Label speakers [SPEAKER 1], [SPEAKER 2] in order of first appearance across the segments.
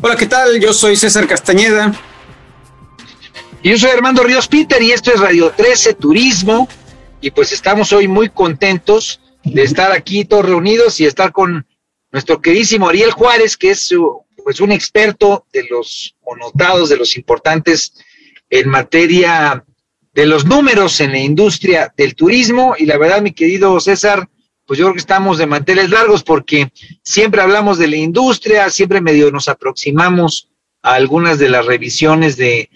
[SPEAKER 1] Hola, ¿qué tal? Yo soy César Castañeda.
[SPEAKER 2] Y yo soy Armando Ríos Peter y esto es Radio 13 Turismo. Y pues estamos hoy muy contentos de estar aquí todos reunidos y estar con nuestro queridísimo Ariel Juárez, que es pues un experto de los connotados, de los importantes en materia de los números en la industria del turismo. Y la verdad, mi querido César, pues yo creo que estamos de manteles largos porque siempre hablamos de la industria, siempre medio nos aproximamos a algunas de las revisiones de,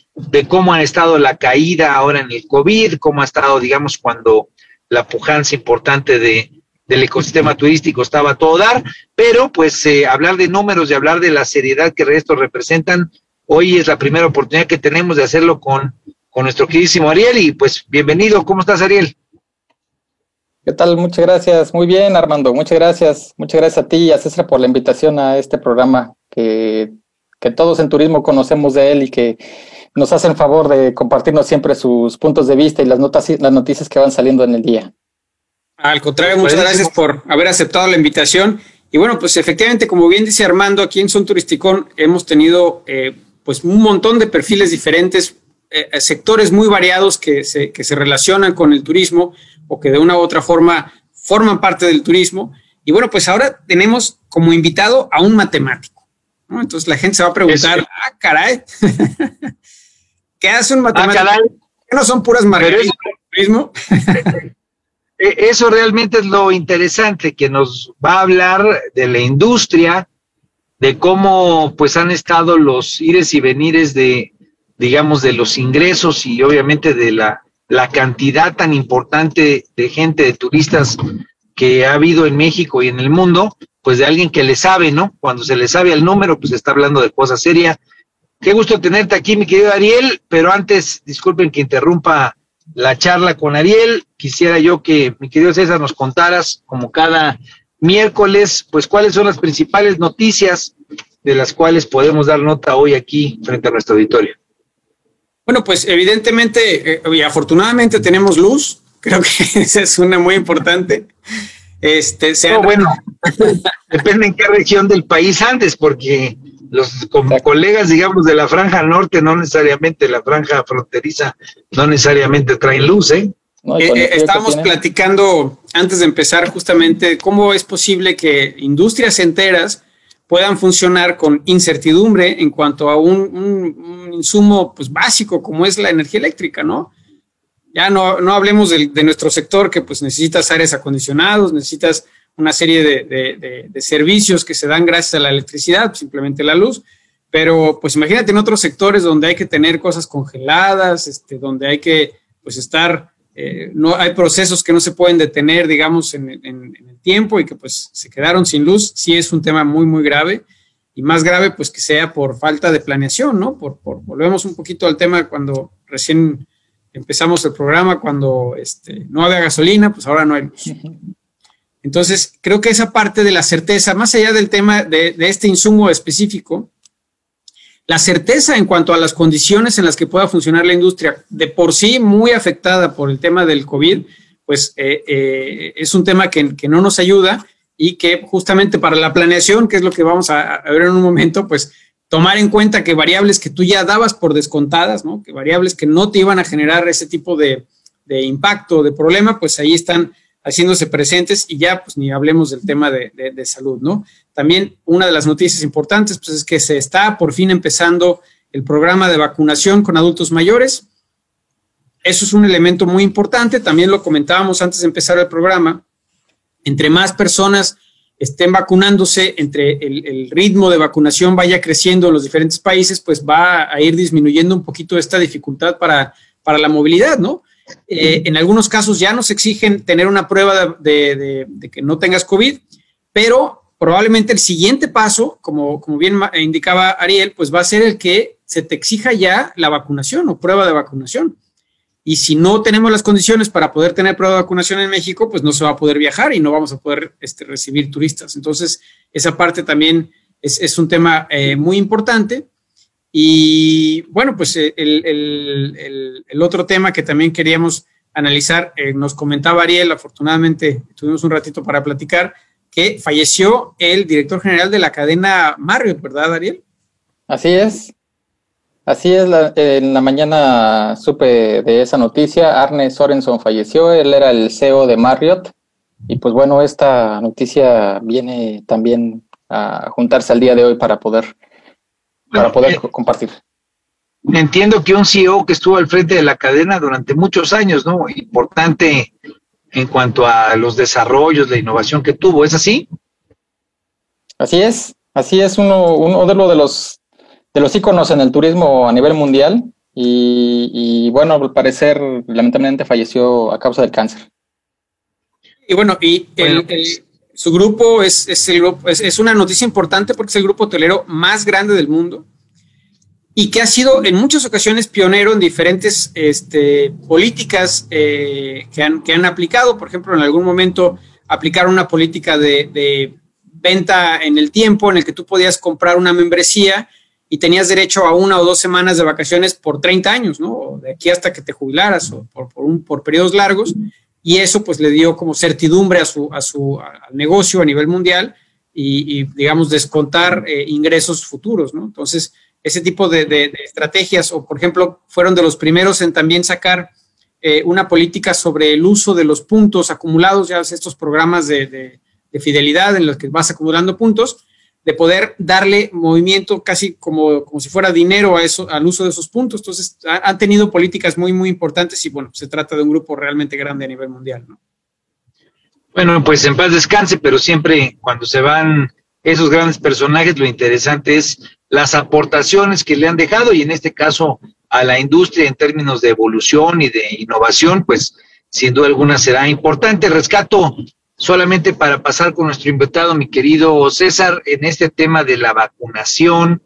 [SPEAKER 2] cómo ha estado la caída ahora en el COVID, cómo ha estado, digamos, cuando la pujanza importante de, del ecosistema turístico estaba todo dar, pero pues eh, hablar de números y hablar de la seriedad que estos representan, hoy es la primera oportunidad que tenemos de hacerlo con, con nuestro queridísimo Ariel y pues bienvenido, ¿cómo estás Ariel?
[SPEAKER 3] ¿Qué tal? Muchas gracias. Muy bien, Armando. Muchas gracias. Muchas gracias a ti y a César por la invitación a este programa que, todos en turismo conocemos de él y que nos hacen favor de compartirnos siempre sus puntos de vista y las, notas, las noticias que van saliendo en el día.
[SPEAKER 1] Al contrario, muchas gracias por haber aceptado la invitación. Y bueno, pues efectivamente, como bien dice Armando, aquí en Son Turisticón hemos tenido eh, pues un montón de perfiles diferentes, eh, sectores muy variados que se, que se relacionan con el turismo o que de una u otra forma forman parte del turismo. Y bueno, pues ahora tenemos como invitado a un matemático. Entonces la gente se va a preguntar, ah, caray, ¿qué hace un ah, matemático? ¿Qué no son puras margaritas turismo?
[SPEAKER 2] E-, eso realmente es lo interesante, que nos va a hablar de la industria, de cómo pues han estado los ires y venires de, digamos, de los ingresos y obviamente de la la cantidad tan importante de gente, de turistas que ha habido en México y en el mundo, pues de alguien que le sabe, ¿no? Cuando se le sabe el número, pues está hablando de cosas serias. Qué gusto tenerte aquí, mi querido Ariel, pero antes, disculpen que interrumpa la charla con Ariel, quisiera yo que mi querido César nos contaras, como cada miércoles, pues cuáles son las principales noticias de las cuales podemos dar nota hoy aquí frente a nuestro auditorio.
[SPEAKER 1] Bueno, pues evidentemente eh, y afortunadamente tenemos luz. Creo que esa es una muy importante.
[SPEAKER 2] Este, bueno, depende en qué región del país antes, porque los como colegas, digamos, de la franja norte, no necesariamente la franja fronteriza, no necesariamente traen luz, ¿eh?
[SPEAKER 1] eh, eh estábamos platicando antes de empezar justamente cómo es posible que industrias enteras puedan funcionar con incertidumbre en cuanto a un, insumo pues, básico como es la energía eléctrica, ¿no? Ya no, no hablemos de, nuestro sector que pues necesitas aires acondicionados, necesitas una serie de, servicios que se dan gracias a la electricidad, simplemente la luz, pero pues imagínate en otros sectores donde hay que tener cosas congeladas, este, donde hay que pues estar eh, no hay procesos que no se pueden detener, digamos, en, el tiempo y que pues se quedaron sin luz, sí es un tema muy, muy grave y más grave pues que sea por falta de planeación, ¿no? Por, volvemos un poquito al tema cuando recién empezamos el programa, cuando este, no había gasolina, pues ahora no hay luz. Entonces, creo que esa parte de la certeza, más allá del tema de, este insumo específico, la certeza en cuanto a las condiciones en las que pueda funcionar la industria, de por sí muy afectada por el tema del COVID, pues eh, eh, es un tema que, no nos ayuda y que justamente para la planeación, que es lo que vamos a, ver en un momento, pues tomar en cuenta que variables que tú ya dabas por descontadas, ¿no? que variables que no te iban a generar ese tipo de, de impacto, de problema, pues ahí están haciéndose presentes y ya pues ni hablemos del tema de, de, salud, ¿no? También una de las noticias importantes pues es que se está por fin empezando el programa de vacunación con adultos mayores. Eso es un elemento muy importante, también lo comentábamos antes de empezar el programa. Entre más personas estén vacunándose, entre el, ritmo de vacunación vaya creciendo en los diferentes países, pues va a ir disminuyendo un poquito esta dificultad para, para la movilidad, ¿no? Eh, en algunos casos ya nos exigen tener una prueba de, que no tengas COVID, pero probablemente el siguiente paso, como, como bien indicaba Ariel, pues va a ser el que se te exija ya la vacunación o prueba de vacunación. Y si no tenemos las condiciones para poder tener prueba de vacunación en México, pues no se va a poder viajar y no vamos a poder este, recibir turistas. Entonces, esa parte también es, un tema eh, muy importante. Y bueno, pues eh, el, otro tema que también queríamos analizar, eh, nos comentaba Ariel, afortunadamente tuvimos un ratito para platicar, que falleció el director general de la cadena Marriott, ¿verdad, Ariel?
[SPEAKER 3] Así es. Así es, en la mañana supe de esa noticia, Arne Sorenson falleció, él era el CEO de Marriott, y pues bueno, esta noticia viene también a juntarse al día de hoy para poder, para poder eh, compartir.
[SPEAKER 2] Entiendo que un CEO que estuvo al frente de la cadena durante muchos años, ¿no? Importante en cuanto a los desarrollos, la innovación que tuvo, ¿es así?
[SPEAKER 3] Así es, así es uno, uno de, de los de los íconos en el turismo a nivel mundial y, bueno, al parecer lamentablemente falleció a causa del cáncer.
[SPEAKER 1] Y bueno, y el, su grupo es, es, el es, una noticia importante porque es el grupo hotelero más grande del mundo y que ha sido en muchas ocasiones pionero en diferentes este, políticas eh, que, han, que han aplicado. Por ejemplo, en algún momento aplicaron una política de, de, venta en el tiempo en el que tú podías comprar una membresía y tenías derecho a una o dos semanas de vacaciones por 30 años, ¿no? De aquí hasta que te jubilaras o por, por, un, por periodos largos y eso pues le dio como certidumbre a su, a su negocio a nivel mundial y, digamos, descontar eh, ingresos futuros, ¿no? Entonces, ese tipo de, estrategias, o por ejemplo, fueron de los primeros en también sacar eh, una política sobre el uso de los puntos acumulados, ya estos programas de, de fidelidad en los que vas acumulando puntos, de poder darle movimiento casi como, como si fuera dinero a eso, al uso de esos puntos. Entonces, han tenido políticas muy, muy importantes y bueno, se trata de un grupo realmente grande a nivel mundial, ¿no?
[SPEAKER 2] Bueno, pues en paz descanse, pero siempre cuando se van esos grandes personajes, lo interesante es las aportaciones que le han dejado y en este caso a la industria en términos de evolución y de innovación, pues sin duda alguna será importante. Rescato solamente para pasar con nuestro invitado, mi querido César, en este tema de la vacunación,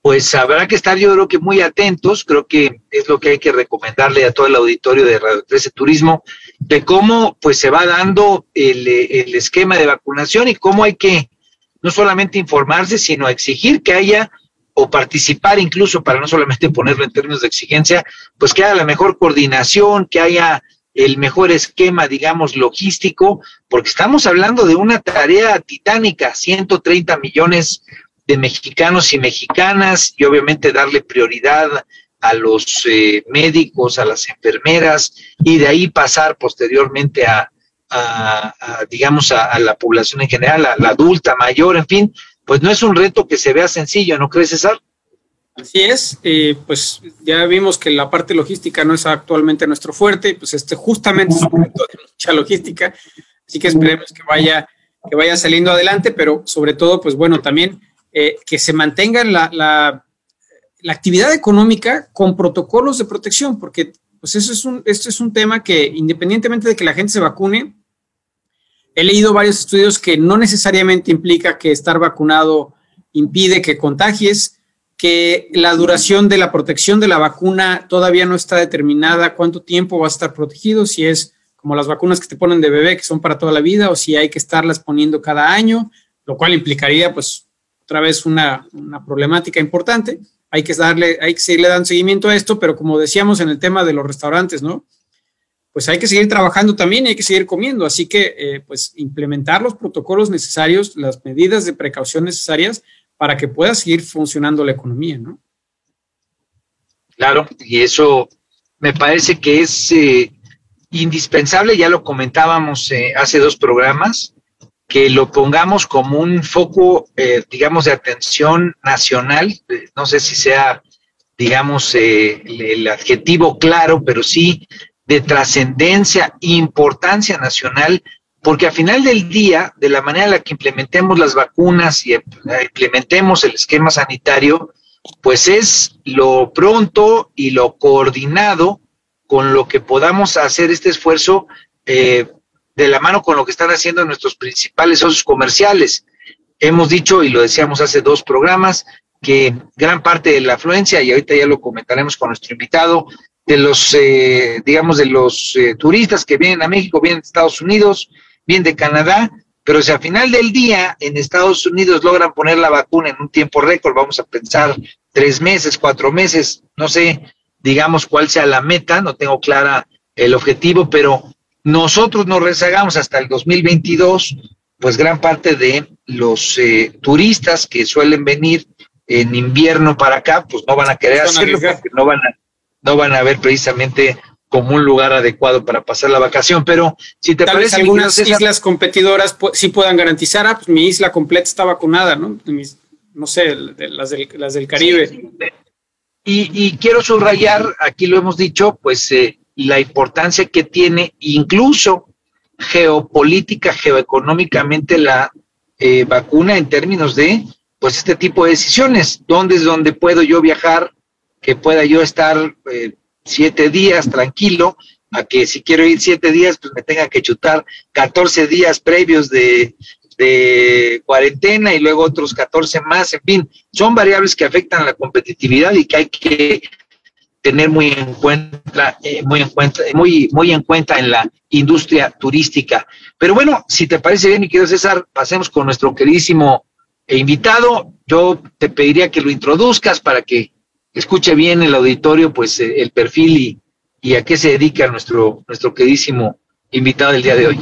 [SPEAKER 2] pues habrá que estar yo creo que muy atentos, creo que es lo que hay que recomendarle a todo el auditorio de Radio 13 Turismo, de cómo pues se va dando el, el esquema de vacunación y cómo hay que no solamente informarse, sino exigir que haya o participar incluso para no solamente ponerlo en términos de exigencia, pues que haya la mejor coordinación, que haya el mejor esquema, digamos, logístico, porque estamos hablando de una tarea titánica, 130 millones de mexicanos y mexicanas, y obviamente darle prioridad a los eh, médicos, a las enfermeras, y de ahí pasar posteriormente a, digamos, a, la población en general, a la adulta, mayor, en fin, pues no es un reto que se vea sencillo, ¿no crees, César?
[SPEAKER 1] Así es, eh, pues ya vimos que la parte logística no es actualmente nuestro fuerte, pues este justamente es un punto de mucha logística, así que esperemos que vaya, que vaya saliendo adelante, pero sobre todo, pues bueno, también eh, que se mantenga la, la, actividad económica con protocolos de protección, porque pues eso es un, esto es un tema que independientemente de que la gente se vacune, he leído varios estudios que no necesariamente implica que estar vacunado impide que contagies, que la duración de la protección de la vacuna todavía no está determinada, cuánto tiempo va a estar protegido, si es como las vacunas que te ponen de bebé, que son para toda la vida, o si hay que estarlas poniendo cada año, lo cual implicaría, pues, otra vez una, problemática importante. Hay que darle, hay que seguirle dando seguimiento a esto, pero como decíamos en el tema de los restaurantes, ¿no? Pues hay que seguir trabajando también hay que seguir comiendo. Así que, eh, pues, implementar los protocolos necesarios, las medidas de precaución necesarias para que pueda seguir funcionando la economía, ¿no?
[SPEAKER 2] Claro, y eso me parece que es eh, indispensable, ya lo comentábamos eh, hace dos programas, que lo pongamos como un foco, eh, digamos, de atención nacional, no sé si sea, digamos, el adjetivo claro, pero sí de trascendencia, importancia nacional porque al final del día, de la manera en la que implementemos las vacunas y implementemos el esquema sanitario, pues es lo pronto y lo coordinado con lo que podamos hacer este esfuerzo eh, de la mano con lo que están haciendo nuestros principales socios comerciales. Hemos dicho, y lo decíamos hace dos programas, que gran parte de la afluencia, y ahorita ya lo comentaremos con nuestro invitado, de los, eh, digamos, de los eh, turistas que vienen a México, vienen de Estados Unidos, bien de Canadá, pero si al final del día en Estados Unidos logran poner la vacuna en un tiempo récord, vamos a pensar tres meses, cuatro meses, no sé, digamos cuál sea la meta, no tengo clara el objetivo, pero nosotros nos rezagamos hasta el 2022, pues gran parte de los eh, turistas que suelen venir en invierno para acá, pues no van a querer hacerlo porque no van a, no van a ver precisamente como un lugar adecuado para pasar la vacación. Pero si te parece.
[SPEAKER 1] algunas islas competidoras sí puedan garantizar, ah, pues mi isla completa está vacunada, ¿no? no sé, las, del, las del Caribe.
[SPEAKER 2] Y, quiero subrayar, aquí lo hemos dicho, pues eh, la importancia que tiene incluso geopolítica, geoeconómicamente la eh, vacuna en términos de pues este tipo de decisiones. ¿Dónde es donde puedo yo viajar? Que pueda yo estar eh, siete días tranquilo, a que si quiero ir siete días, pues me tenga que chutar 14 días previos de, de cuarentena y luego otros 14 más, en fin, son variables que afectan la competitividad y que hay que tener muy en cuenta, eh, muy en cuenta, muy, muy en cuenta en la industria turística. Pero bueno, si te parece bien, mi querido César, pasemos con nuestro queridísimo invitado. Yo te pediría que lo introduzcas para que escuche bien el auditorio, pues eh, el perfil y, a qué se dedica nuestro, nuestro queridísimo invitado del día de hoy.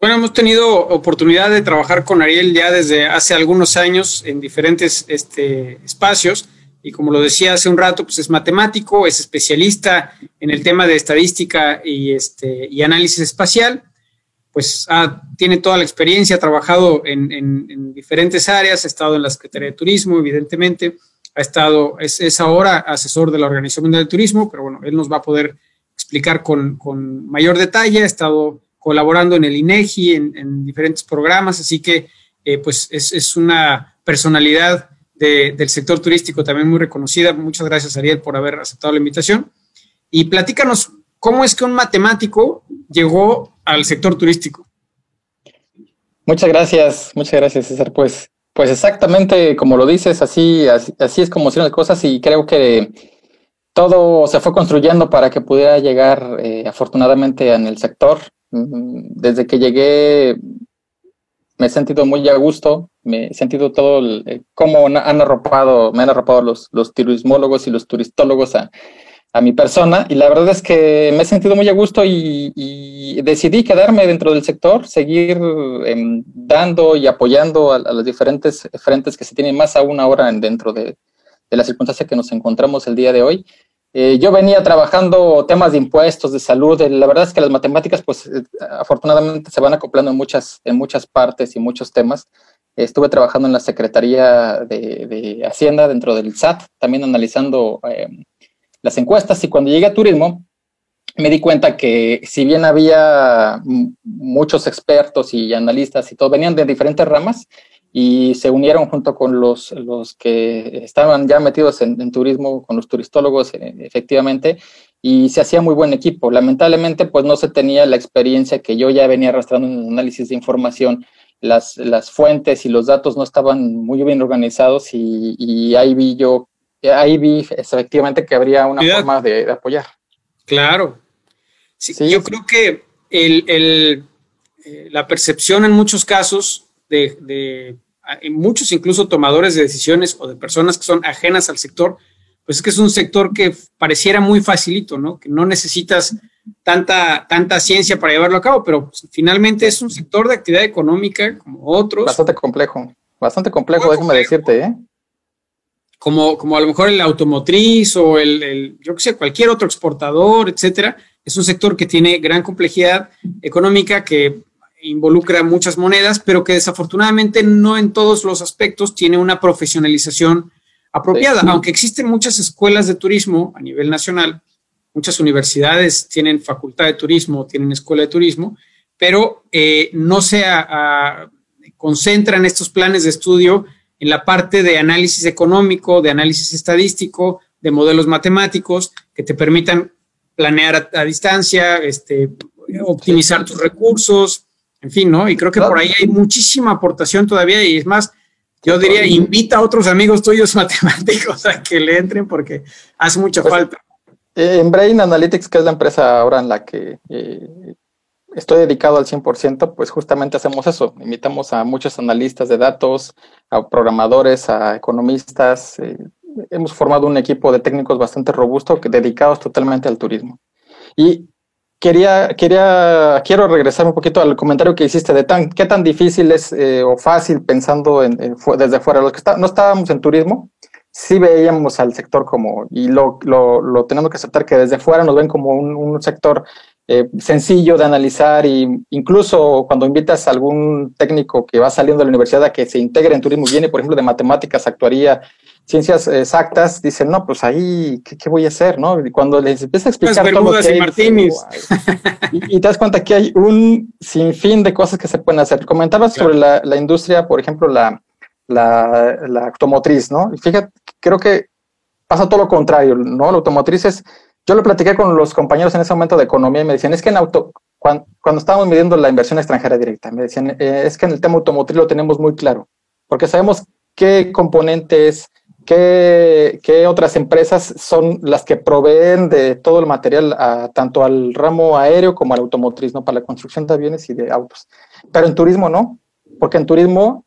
[SPEAKER 1] Bueno, hemos tenido oportunidad de trabajar con Ariel ya desde hace algunos años en diferentes este, espacios. Y como lo decía hace un rato, pues es matemático, es especialista en el tema de estadística y, este, análisis espacial, pues tiene toda la experiencia, ha trabajado en, en diferentes áreas, ha estado en la Secretaría de Turismo, evidentemente, ha estado, es, ahora asesor de la Organización Mundial del Turismo, pero bueno, él nos va a poder explicar con, mayor detalle, ha estado colaborando en el INEGI, en, diferentes programas, así que eh, pues es, una personalidad del sector turístico también muy reconocida. Muchas gracias, Ariel, por haber aceptado la invitación. Y platícanos, ¿cómo es que un matemático llegó al sector turístico?
[SPEAKER 3] Muchas gracias, muchas gracias, César. Pues pues exactamente como lo dices, así, así, es como son las cosas y creo que todo se fue construyendo para que pudiera llegar eh, afortunadamente en el sector. Mm, desde que llegué me he sentido muy a gusto, me he sentido todo el, cómo han arropado, me han arropado los, los turismólogos y los turistólogos a, a mi persona y la verdad es que me he sentido muy a gusto y, decidí quedarme dentro del sector, seguir em, dando y apoyando a, los diferentes frentes que se tienen más aún ahora dentro de, de la circunstancia que nos encontramos el día de hoy. Eh, yo venía trabajando temas de impuestos, de salud, la verdad es que las matemáticas pues eh, afortunadamente se van acoplando en muchas, en muchas partes y muchos temas. Estuve trabajando en la Secretaría de, de Hacienda dentro del SAT, también analizando em, las encuestas y cuando llegué a turismo me di cuenta que si bien había muchos expertos y analistas y todo, venían de diferentes ramas y se unieron junto con los, los que estaban ya metidos en, turismo, con los turistólogos, eh, efectivamente, y se hacía muy buen equipo. Lamentablemente, pues no se tenía la experiencia que yo ya venía arrastrando en el análisis de información. Las, las fuentes y los datos no estaban muy bien organizados y, y ahí vi yo ahí vi efectivamente que habría una forma de, apoyar.
[SPEAKER 1] Claro. Sí, Yo creo que el, el, eh, la percepción en muchos casos de, de en muchos incluso tomadores de decisiones o de personas que son ajenas al sector, pues es que es un sector que pareciera muy facilito, ¿no? Que no necesitas tanta, tanta ciencia para llevarlo a cabo, pero finalmente es un sector de actividad económica como otros.
[SPEAKER 3] Bastante complejo, bastante complejo, déjame decirte, ¿eh?
[SPEAKER 1] Como, como a lo mejor el automotriz o el, yo que sé, cualquier otro exportador, etcétera, es un sector que tiene gran complejidad económica, que involucra muchas monedas, pero que desafortunadamente no en todos los aspectos tiene una profesionalización apropiada, aunque existen muchas escuelas de turismo a nivel nacional, muchas universidades tienen facultad de turismo, tienen escuela de turismo, pero eh, no se concentran estos planes de estudio en la parte de análisis económico, de análisis estadístico, de modelos matemáticos que te permitan planear a, distancia, este, optimizar tus recursos, en fin, ¿no? Y creo que por ahí hay muchísima aportación todavía y es más, yo diría, invita a otros amigos tuyos matemáticos a que le entren porque hace mucha pues, falta.
[SPEAKER 3] Eh, en Brain Analytics, que es la empresa ahora en la que eh, estoy dedicado al 100%, pues justamente hacemos eso. Invitamos a muchos analistas de datos, a programadores, a economistas. Eh, hemos formado un equipo de técnicos bastante robusto que, dedicados totalmente al turismo. Y quería, quería, quiero regresar un poquito al comentario que hiciste de tan, qué tan difícil es eh, o fácil pensando en, desde fuera. Los que está, no estábamos en turismo, sí veíamos al sector como, y lo, lo, lo, tenemos que aceptar que desde fuera nos ven como un, un sector eh, sencillo de analizar y incluso cuando invitas a algún técnico que va saliendo de la universidad a que se integre en turismo, viene por ejemplo de matemáticas, actuaría, ciencias exactas, dicen, no, pues ahí, ¿qué, voy a hacer? ¿no? Y cuando les empieza a explicar todo lo que
[SPEAKER 1] y,
[SPEAKER 3] y, te das cuenta que hay un sinfín de cosas que se pueden hacer. Comentabas sobre la, la, industria, por ejemplo, la, la, la automotriz, ¿no? Y fíjate, creo que pasa todo lo contrario, ¿no? La automotriz es, yo lo platiqué con los compañeros en ese momento de economía y me decían, es que en auto, cuando, estábamos midiendo la inversión extranjera directa, me decían, eh, es que en el tema automotriz lo tenemos muy claro, porque sabemos qué componentes, qué, qué otras empresas son las que proveen de todo el material tanto al ramo aéreo como al automotriz, ¿no? Para la construcción de aviones y de autos. Pero en turismo no, porque en turismo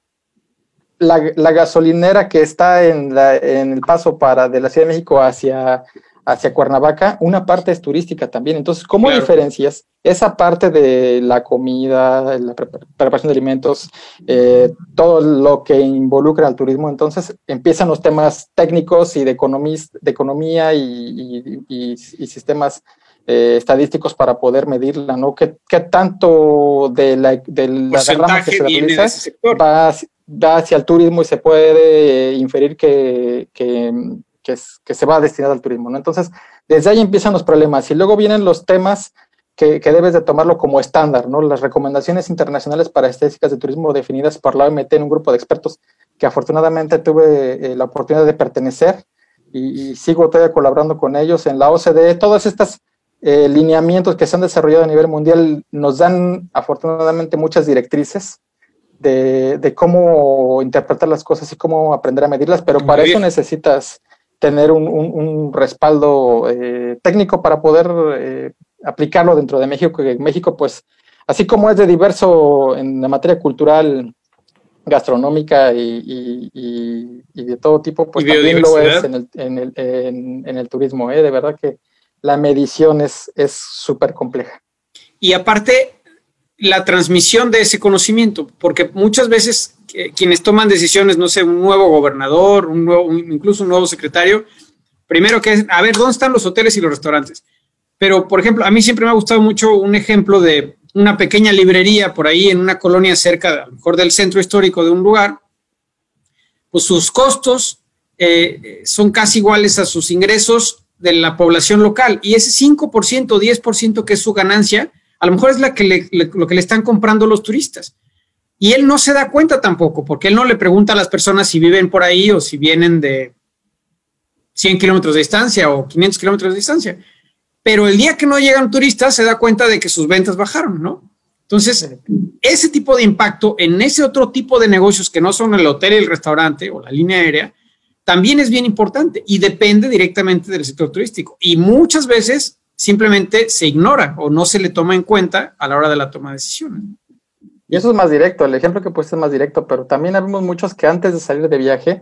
[SPEAKER 3] la, gasolinera que está en, en, el paso para de la Ciudad de México hacia, hacia Cuernavaca, una parte es turística también. Entonces, ¿cómo diferencias esa parte de la comida, la preparación de alimentos, eh, todo lo que involucra al turismo? Entonces, empiezan los temas técnicos y de, de economía y, sistemas eh, estadísticos para poder medirla, ¿no? ¿Qué, qué tanto de la, de la que se realiza va va hacia el turismo y se puede inferir que, que, que, se va destinado al turismo. ¿no? Entonces, desde ahí empiezan los problemas y luego vienen los temas que, que, debes de tomarlo como estándar, ¿no? Las recomendaciones internacionales para estadísticas de turismo definidas por la OMT en un grupo de expertos que afortunadamente tuve eh, la oportunidad de pertenecer y, sigo todavía colaborando con ellos en la OCDE. Todas estas eh, lineamientos que se han desarrollado a nivel mundial nos dan afortunadamente muchas directrices de, cómo interpretar las cosas y cómo aprender a medirlas, pero para eso necesitas tener un, respaldo eh, técnico para poder eh, aplicarlo dentro de México, que México, pues, así como es de diverso en la materia cultural, gastronómica y, de todo tipo, pues también lo es en el, en el, en, el turismo, ¿eh? de verdad que la medición es súper compleja.
[SPEAKER 1] Y aparte, la transmisión de ese conocimiento, porque muchas veces eh, quienes toman decisiones, no sé, un nuevo gobernador, un nuevo, incluso un nuevo secretario, primero que es, a ver, ¿dónde están los hoteles y los restaurantes? Pero, por ejemplo, a mí siempre me ha gustado mucho un ejemplo de una pequeña librería por ahí en una colonia cerca, mejor del centro histórico de un lugar, pues sus costos eh, son casi iguales a sus ingresos de la población local y ese 5%, 10% que es su ganancia, a lo mejor es la que lo que le están comprando los turistas. Y él no se da cuenta tampoco, porque él no le pregunta a las personas si viven por ahí o si vienen de 100 kilómetros de distancia o 500 kilómetros de distancia. Pero el día que no llegan turistas se da cuenta de que sus ventas bajaron, ¿no? Entonces, ese tipo de impacto en ese otro tipo de negocios que no son el hotel y el restaurante o la línea aérea, también es bien importante y depende directamente del sector turístico. Y muchas veces simplemente se ignora o no se le toma en cuenta a la hora de la toma de decisiones.
[SPEAKER 3] Y eso es más directo, el ejemplo que puse es más directo, pero también habemos muchos que antes de salir de viaje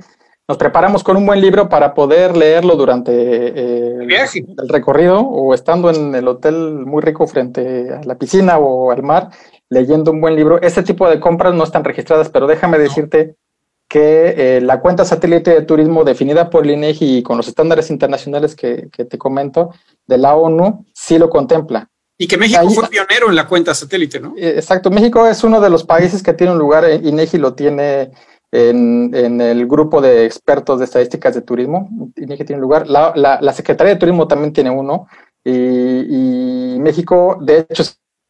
[SPEAKER 3] nos preparamos con un buen libro para poder leerlo durante eh, el, recorrido o estando en el hotel muy rico frente a la piscina o al mar, leyendo un buen libro. Ese tipo de compras no están registradas, pero déjame decirte que eh, la cuenta satélite de turismo definida por el INEGI y con los estándares internacionales que, te comento de la ONU sí lo contempla.
[SPEAKER 1] Y que México fue pionero en la cuenta satélite, ¿no?
[SPEAKER 3] Eh, exacto, México es uno de los países que tiene un lugar, eh, INEGI lo tiene en, el grupo de expertos de estadísticas de turismo, INEGI tiene un lugar, la, la, Secretaría de Turismo también tiene uno, y, y México, de hecho,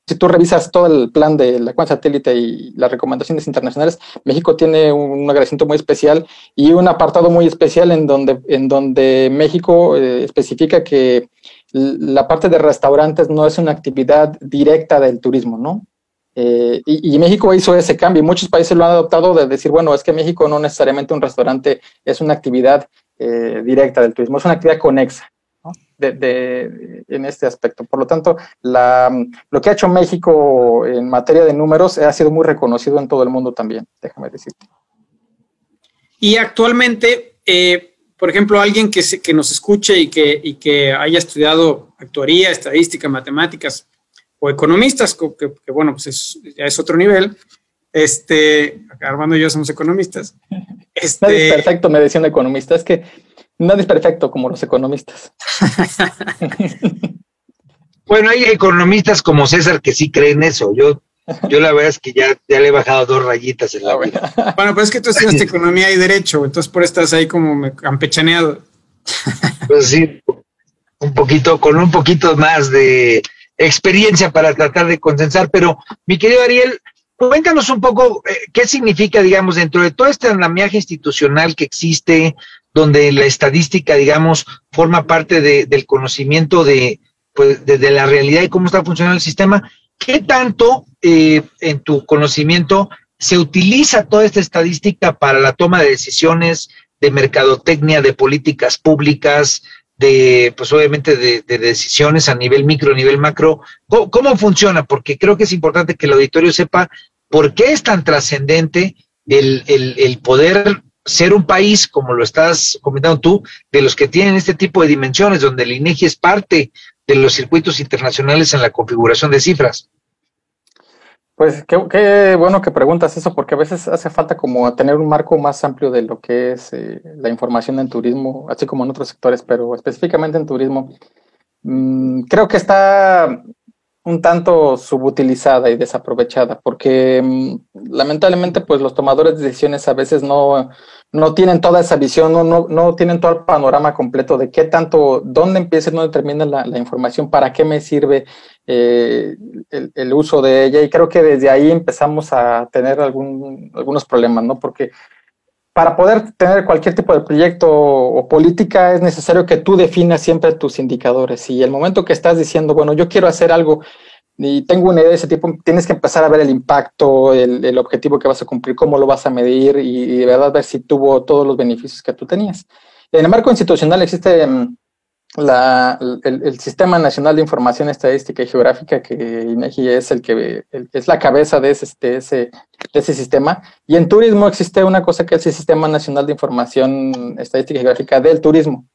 [SPEAKER 3] si tú revisas todo el plan de la cuenta satélite y las recomendaciones internacionales, México tiene un agradecimiento muy especial y un apartado muy especial en donde, en donde México eh, especifica que la parte de restaurantes no es una actividad directa del turismo, ¿no? Eh, y, México hizo ese cambio y muchos países lo han adoptado de decir, bueno, es que México no necesariamente un restaurante es una actividad eh, directa del turismo, es una actividad conexa. De, en este aspecto. Por lo tanto, la, lo que ha hecho México en materia de números ha sido muy reconocido en todo el mundo también, déjame decirte.
[SPEAKER 1] Y actualmente, eh, por ejemplo, alguien que, que nos escuche y que, y que haya estudiado actuaría, estadística, matemáticas o economistas, que, bueno, pues es, ya es otro nivel. Este, Armando y yo somos economistas.
[SPEAKER 3] Este, Nadie es perfecto, me decía un economista. Es que nadie es perfecto como los economistas.
[SPEAKER 2] bueno, hay economistas como César que sí creen eso. Yo yo la verdad es que ya, ya le he bajado dos rayitas en la ah, vida.
[SPEAKER 1] Bueno, pues es que tú estudiaste economía y derecho, entonces por estás ahí como campechaneado.
[SPEAKER 2] Pues sí, un poquito, con un poquito más de experiencia para tratar de consensar, pero mi querido Ariel, cuéntanos un poco eh, qué significa, digamos, dentro de todo este andamiaje institucional que existe, donde la estadística, digamos, forma parte del conocimiento de, pues, de la realidad y cómo está funcionando el sistema, ¿Qué tanto eh, en tu conocimiento se utiliza toda esta estadística para la toma de decisiones de mercadotecnia, de políticas públicas, de, pues obviamente de, decisiones a nivel micro, a nivel macro? ¿Cómo, funciona? Porque creo que es importante que el auditorio sepa por qué es tan trascendente el, el poder ser un país, como lo estás comentando tú, de los que tienen este tipo de dimensiones, donde el INEGI es parte de los circuitos internacionales en la configuración de cifras?
[SPEAKER 3] Pues qué, bueno que preguntas eso, porque a veces hace falta como tener un marco más amplio de lo que es eh, la información en turismo, así como en otros sectores, pero específicamente en turismo. Mm, creo que está un tanto subutilizada y desaprovechada, porque mm, lamentablemente pues los tomadores de decisiones a veces no, no tienen toda esa visión, no, no, no, tienen todo el panorama completo de qué tanto, dónde empieza y dónde termina la, información, para qué me sirve eh, el, uso de ella. Y creo que desde ahí empezamos a tener algún, algunos problemas, ¿no? Porque para poder tener cualquier tipo de proyecto o política es necesario que tú definas siempre tus indicadores. Y el momento que estás diciendo, bueno, yo quiero hacer algo y tengo una idea de ese tipo, tienes que empezar a ver el impacto, el, objetivo que vas a cumplir, cómo lo vas a medir y, de verdad ver si tuvo todos los beneficios que tú tenías. En el marco institucional existe mm, la, el, Sistema Nacional de Información Estadística y Geográfica, que INEGI es el que es la cabeza de ese, de ese, de ese sistema. Y en turismo existe una cosa que es el Sistema Nacional de Información Estadística y Geográfica del Turismo.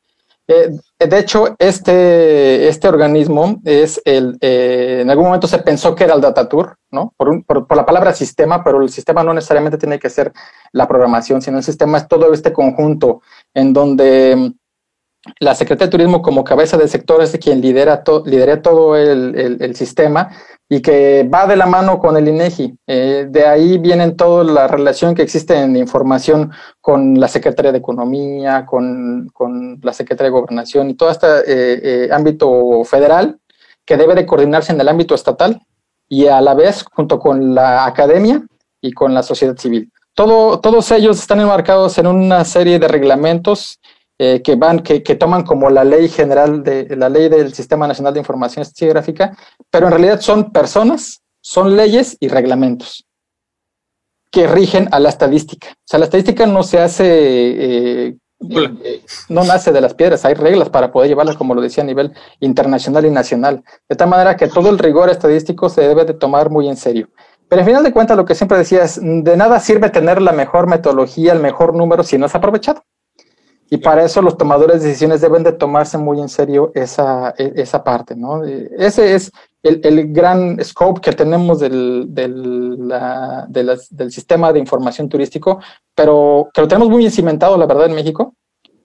[SPEAKER 3] Eh, de hecho, este, este organismo es el, eh, en algún momento se pensó que era el Datatur, ¿no? Por, por, la palabra sistema, pero el sistema no necesariamente tiene que ser la programación, sino el sistema es todo este conjunto en donde la Secretaría de Turismo como cabeza del sector es quien lidera, lidera todo el, el, sistema y que va de la mano con el INEGI. Eh, de ahí viene toda la relación que existe en información con la Secretaría de Economía, con, con la Secretaría de Gobernación y todo este eh, eh, ámbito federal que debe de coordinarse en el ámbito estatal y a la vez junto con la academia y con la sociedad civil. Todo, todos ellos están enmarcados en una serie de reglamentos eh, que van, que, toman como la ley general de la ley del Sistema Nacional de Información Geográfica, pero en realidad son personas, son leyes y reglamentos que rigen a la estadística. O sea, la estadística no se hace, eh, eh, no nace de las piedras, hay reglas para poder llevarlas, como lo decía, a nivel internacional y nacional. De tal manera que todo el rigor estadístico se debe de tomar muy en serio. Pero al final de cuentas, lo que siempre decía es, de nada sirve tener la mejor metodología, el mejor número, si no es aprovechado. Y para eso los tomadores de decisiones deben de tomarse muy en serio esa, e, esa parte, ¿no? Ese es el, el gran scope que tenemos del, del, la, del sistema de información turístico, pero que lo tenemos muy cimentado, la verdad, en México,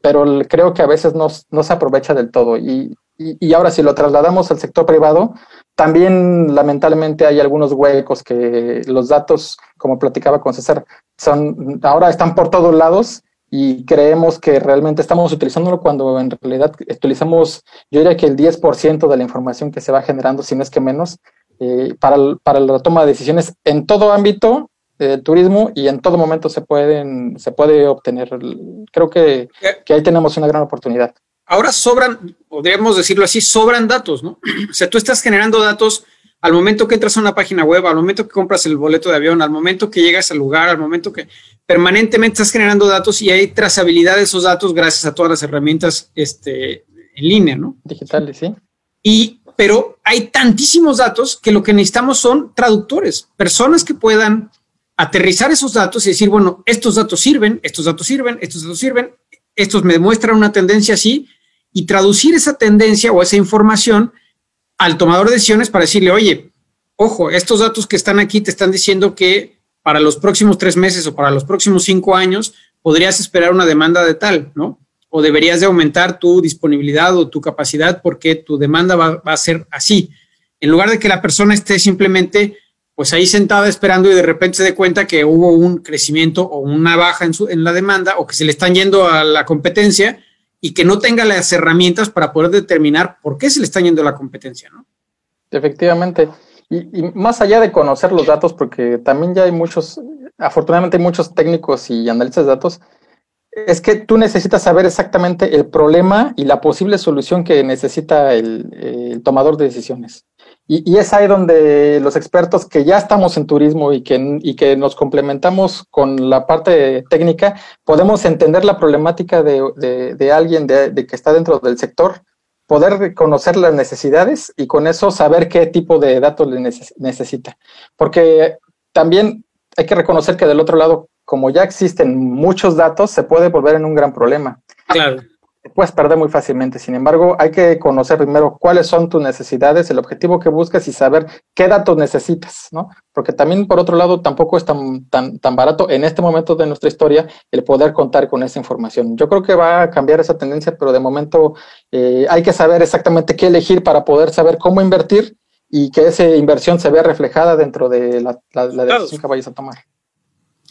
[SPEAKER 3] pero creo que a veces no, no se aprovecha del todo. Y, y, y, ahora si lo trasladamos al sector privado, también lamentablemente hay algunos huecos que los datos, como platicaba con César, son, ahora están por todos lados y creemos que realmente estamos utilizándolo cuando en realidad utilizamos, yo diría que el 10% de la información que se va generando, si no es que menos, eh, para, para la toma de decisiones en todo ámbito del turismo y en todo momento se, pueden, se puede obtener. Creo que, que ahí tenemos una gran oportunidad.
[SPEAKER 1] Ahora sobran, podríamos decirlo así, sobran datos, ¿no? O sea, tú estás generando datos al momento que entras a una página web, al momento que compras el boleto de avión, al momento que llegas al lugar, al momento que permanentemente estás generando datos y hay trazabilidad de esos datos gracias a todas las herramientas este, en línea, ¿no?
[SPEAKER 3] Digitales, sí.
[SPEAKER 1] Y, pero hay tantísimos datos que lo que necesitamos son traductores, personas que puedan aterrizar esos datos y decir, bueno, estos datos sirven, estos datos sirven, estos datos sirven, estos me muestran una tendencia así, y traducir esa tendencia o esa información al tomador de decisiones para decirle, oye, ojo, estos datos que están aquí te están diciendo que para los próximos tres meses o para los próximos cinco años podrías esperar una demanda de tal, ¿no? O deberías de aumentar tu disponibilidad o tu capacidad porque tu demanda va, a ser así. En lugar de que la persona esté simplemente pues ahí sentada esperando y de repente se dé cuenta que hubo un crecimiento o una baja en, su, en la demanda o que se le están yendo a la competencia y que no tenga las herramientas para poder determinar por qué se le está yendo la competencia, ¿no?
[SPEAKER 3] Efectivamente. Y, más allá de conocer los datos, porque también ya hay muchos, afortunadamente hay muchos técnicos y analistas de datos, es que tú necesitas saber exactamente el problema y la posible solución que necesita el tomador de decisiones. Y, es ahí donde los expertos que ya estamos en turismo y que, y que nos complementamos con la parte técnica, podemos entender la problemática de, de, alguien de, que está dentro del sector, poder conocer las necesidades y con eso saber qué tipo de datos le necesita. Porque también hay que reconocer que del otro lado, como ya existen muchos datos, se puede volver en un gran problema.
[SPEAKER 1] Claro
[SPEAKER 3] puedes perder muy fácilmente. Sin embargo, hay que conocer primero cuáles son tus necesidades, el objetivo que buscas y saber qué datos necesitas, ¿no? Porque también, por otro lado, tampoco es tan, tan, tan barato en este momento de nuestra historia el poder contar con esa información. Yo creo que va a cambiar esa tendencia, pero de momento eh, hay que saber exactamente qué elegir para poder saber cómo invertir y que esa inversión se vea reflejada dentro de la, decisión que vayas a tomar.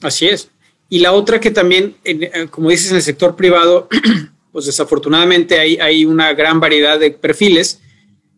[SPEAKER 1] Así es. Y la otra que también, eh, como dices, en el sector privado, pues desafortunadamente hay, hay una gran variedad de perfiles.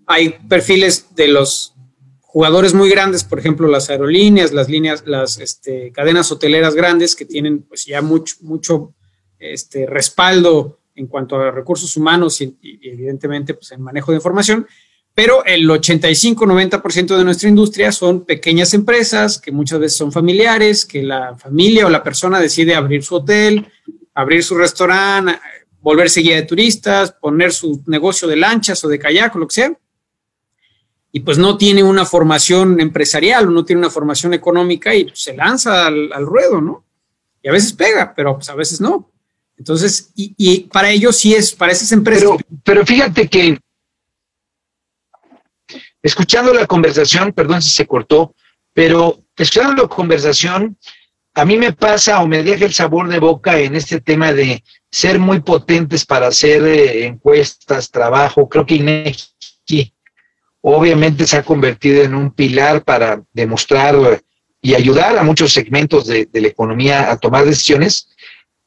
[SPEAKER 1] Hay perfiles de los jugadores muy grandes, por ejemplo, las aerolíneas, las líneas, las este, cadenas hoteleras grandes que tienen pues ya mucho, mucho este, respaldo en cuanto a recursos humanos y, evidentemente pues en manejo de información, pero el 85-90% de nuestra industria son pequeñas empresas que muchas veces son familiares, que la familia o la persona decide abrir su hotel, abrir su restaurante, volverse guía de turistas, poner su negocio de lanchas o de kayak o lo que sea. Y pues no tiene una formación empresarial o no tiene una formación económica y se lanza al, ruedo, ¿no? Y a veces pega, pero pues a veces no. Entonces, y, para ellos sí es, para esas empresas.
[SPEAKER 2] Pero, pero fíjate que, escuchando la conversación, perdón si se cortó, pero escuchando la conversación, a mí me pasa o me deja el sabor de boca en este tema de ser muy potentes para hacer eh, encuestas, trabajo. Creo que INEGI obviamente se ha convertido en un pilar para demostrar eh, y ayudar a muchos segmentos de, la economía a tomar decisiones.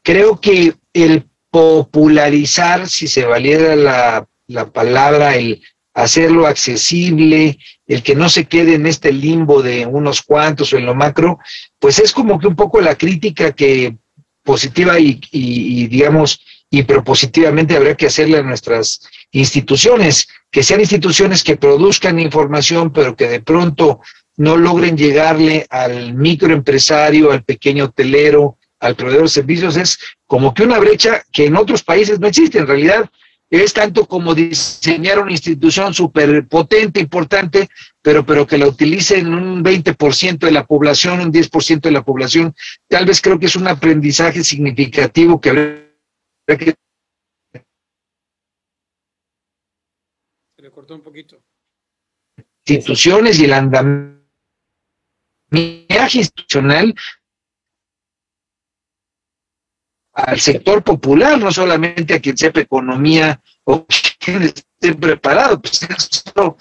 [SPEAKER 2] Creo que el popularizar, si se valiera la, la palabra, el hacerlo accesible, el que no se quede en este limbo de unos cuantos o en lo macro, pues es como que un poco la crítica que positiva y, digamos, y propositivamente habría que hacerle a nuestras instituciones, que sean instituciones que produzcan información, pero que de pronto no logren llegarle al microempresario, al pequeño hotelero, al proveedor de servicios, es como que una brecha que en otros países no existe. En realidad, es tanto como diseñar una institución súper potente, importante, pero, pero que la utilicen un 20% de la población, un 10% de la población. Tal vez creo que es un aprendizaje significativo que habría que...
[SPEAKER 1] Se le cortó un poquito.
[SPEAKER 2] Instituciones y el andamiaje institucional al sector popular, no solamente a quien sepa economía o quien esté preparado. Pues eso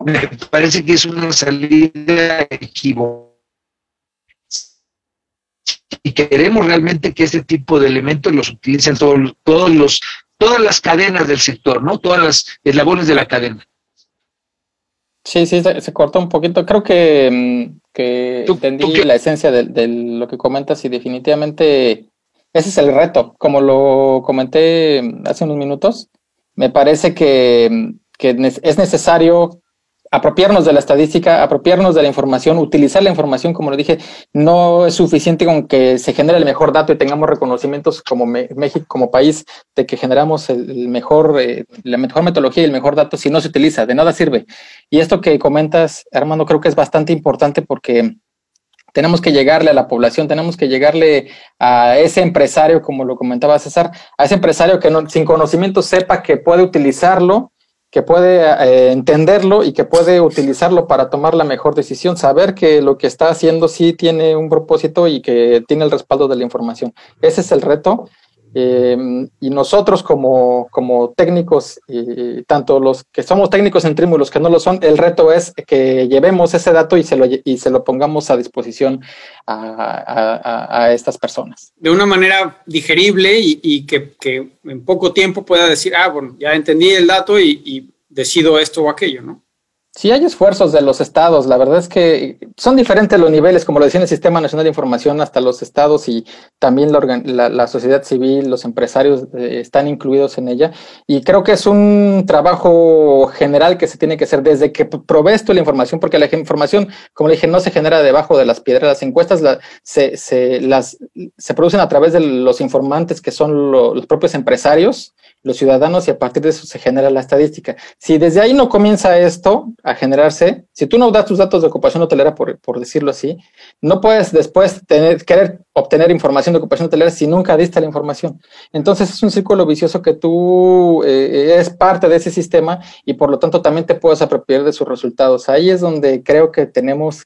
[SPEAKER 2] me parece que es una salida equivocada. Y queremos realmente que este tipo de elementos los utilicen todos, todos los, todas las cadenas del sector, ¿no? Todas las eslabones de la cadena.
[SPEAKER 3] Sí, sí, se, cortó un poquito. Creo que, mm, que entendí la esencia de, de, lo que comentas y definitivamente ese es el reto. Como lo comenté hace unos minutos, me parece que, es necesario apropiarnos de la estadística, apropiarnos de la información, utilizar la información, como lo dije, no es suficiente con que se genere el mejor dato y tengamos reconocimientos como México, como país, de que generamos eh, la mejor metodología y el mejor dato si no se utiliza, de nada sirve. Y esto que comentas, Armando, creo que es bastante importante porque tenemos que llegarle a la población, tenemos que llegarle a ese empresario, como lo comentaba César, a ese empresario que no, sin conocimiento sepa que puede utilizarlo que puede eh, entenderlo y que puede utilizarlo para tomar la mejor decisión, saber que lo que está haciendo sí tiene un propósito y que tiene el respaldo de la información. Ese es el reto eh, y nosotros como, como técnicos, y tanto los que somos técnicos en Trimu los que no lo son, el reto es que llevemos ese dato y se lo, y se lo pongamos a disposición a, estas personas.
[SPEAKER 1] De una manera digerible y, que, en poco tiempo pueda decir, ah, bueno, ya entendí el dato y, y decido esto o aquello, ¿no?
[SPEAKER 3] Sí hay esfuerzos de los estados, la verdad es que son diferentes los niveles, como lo decía en el Sistema Nacional de Información, hasta los estados y también la, sociedad civil, los empresarios eh, están incluidos en ella. Y creo que es un trabajo general que se tiene que hacer desde que provees tú la información, porque la información, como le dije, no se genera debajo de las piedras. Las encuestas se, se, las, se producen a través de los informantes que son los propios empresarios los ciudadanos y a partir de eso se genera la estadística. Si desde ahí no comienza esto a generarse, si tú no das tus datos de ocupación hotelera, por, decirlo así, no puedes después tener, querer obtener información de ocupación hotelera si nunca diste la información. Entonces es un círculo vicioso que tú eh, es parte de ese sistema y por lo tanto también te puedes apropiar de sus resultados. Ahí es donde creo que tenemos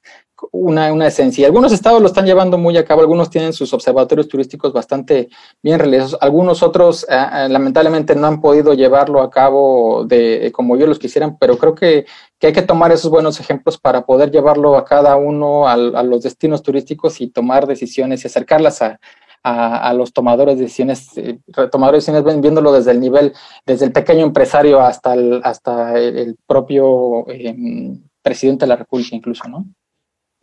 [SPEAKER 3] una, una esencia. Algunos estados lo están llevando muy a cabo, algunos tienen sus observatorios turísticos bastante bien realizados, algunos otros eh, eh, lamentablemente no han podido llevarlo a cabo de como yo los quisieran, pero creo que, hay que tomar esos buenos ejemplos para poder llevarlo a cada uno a, los destinos turísticos y tomar decisiones y acercarlas a, los tomadores de decisiones, eh, tomadores de decisiones viéndolo desde el nivel, desde el pequeño empresario hasta el, hasta el, propio presidente de la República incluso, ¿no?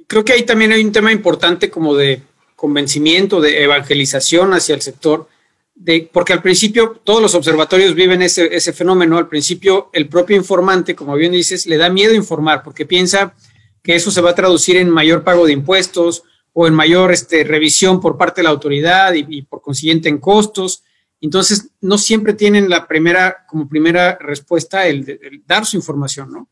[SPEAKER 1] Creo que ahí también hay un tema importante como de convencimiento, de evangelización hacia el sector, de, porque al principio todos los observatorios viven ese, ese fenómeno, al principio el propio informante, como bien dices, le da miedo informar porque piensa que eso se va a traducir en mayor pago de impuestos o en mayor este, revisión por parte de la autoridad y, por consiguiente en costos. Entonces, no siempre tienen la primera, como primera respuesta el, el dar su información, ¿no?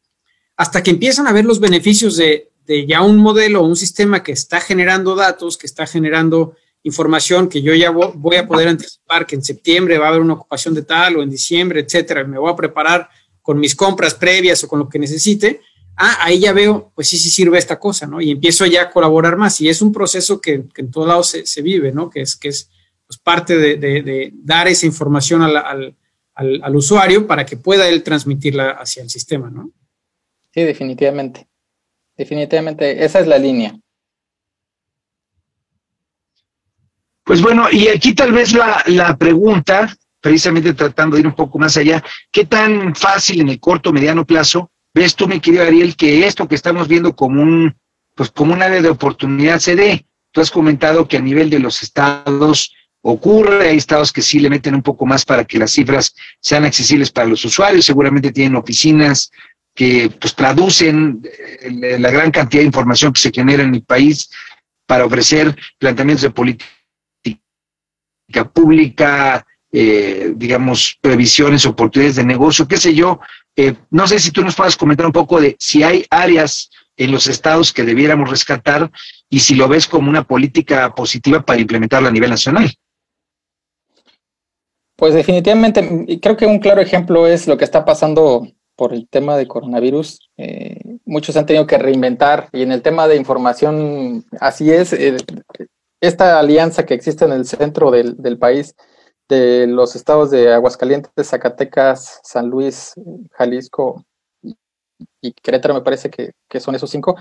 [SPEAKER 1] Hasta que empiezan a ver los beneficios de, de ya un modelo un sistema que está generando datos, que está generando información que yo ya voy a poder anticipar que en septiembre va a haber una ocupación de tal o en diciembre, etcétera, me voy a preparar con mis compras previas o con lo que necesite, ah, ahí ya veo, pues sí, sí sirve esta cosa, ¿no? Y empiezo ya a colaborar más. Y es un proceso que, en todos lados se, vive, ¿no? Que es, que es pues, parte de, dar esa información al, al, al usuario para que pueda él transmitirla hacia el sistema, ¿no?
[SPEAKER 3] Sí, definitivamente definitivamente esa es la línea.
[SPEAKER 2] Pues bueno, y aquí tal vez la, la pregunta, precisamente tratando de ir un poco más allá, ¿qué tan fácil en el corto mediano plazo ves tú, mi querido Ariel, que esto que estamos viendo como un, pues como un área de oportunidad se dé? Tú has comentado que a nivel de los estados ocurre, hay estados que sí le meten un poco más para que las cifras sean accesibles para los usuarios, seguramente tienen oficinas que pues, traducen eh, la gran cantidad de información que se genera en el país para ofrecer planteamientos de política pública, eh, digamos, previsiones, oportunidades de negocio, qué sé yo. Eh, no sé si tú nos puedas comentar un poco de si hay áreas en los estados que debiéramos rescatar y si lo ves como una política positiva para implementarla a nivel nacional.
[SPEAKER 3] Pues definitivamente, creo que un claro ejemplo es lo que está pasando por el tema de coronavirus, eh, muchos han tenido que reinventar. Y en el tema de información, así es, esta alianza que existe en el centro del, del, país, de los estados de Aguascalientes, Zacatecas, San Luis, Jalisco y Querétaro, me parece que, que son esos cinco,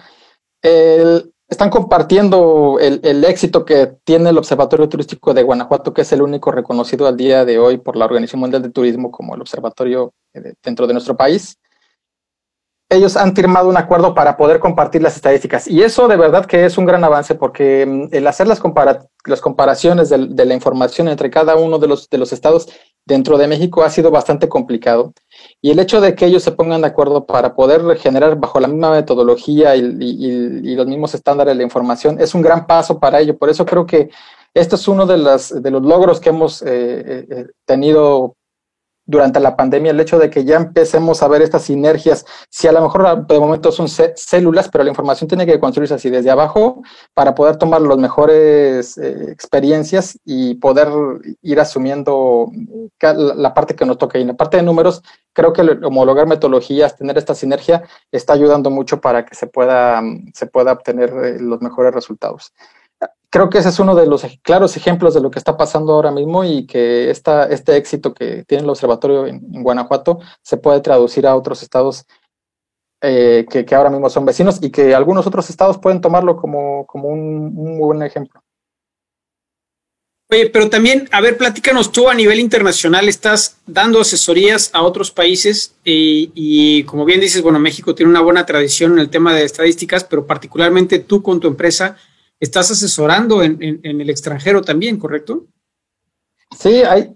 [SPEAKER 3] el, están compartiendo el, el, éxito que tiene el Observatorio Turístico de Guanajuato, que es el único reconocido al día de hoy por la Organización Mundial de Turismo como el observatorio eh, dentro de nuestro país. Ellos han firmado un acuerdo para poder compartir las estadísticas y eso de verdad que es un gran avance porque mm, el hacer las, las comparaciones de, de, la información entre cada uno de los, de los estados dentro de México ha sido bastante complicado. Y el hecho de que ellos se pongan de acuerdo para poder generar bajo la misma metodología y, los mismos estándares de información es un gran paso para ello. Por eso creo que este es uno de, las, los logros que hemos eh, eh, eh, tenido durante la pandemia, el hecho de que ya empecemos a ver estas sinergias, si a lo mejor de momento son células, pero la información tiene que construirse así desde abajo para poder tomar las mejores eh, experiencias y poder ir asumiendo la parte que nos toca. Y en la parte de números, creo que homologar metodologías, tener esta sinergia, está ayudando mucho para que se pueda, se pueda obtener eh, los mejores resultados creo que ese es uno de los claros ejemplos de lo que está pasando ahora mismo y que este éxito que tiene el observatorio en, Guanajuato se puede traducir a otros estados eh, que, ahora mismo son vecinos y que algunos otros estados pueden tomarlo como, un, buen ejemplo.
[SPEAKER 1] Oye, pero también, a ver, platícanos tú a nivel internacional, estás dando asesorías a otros países y, y, como bien dices, bueno, México tiene una buena tradición en el tema de estadísticas, pero particularmente tú con tu empresa, estás asesorando en, el extranjero también, ¿correcto?
[SPEAKER 3] Sí, hay,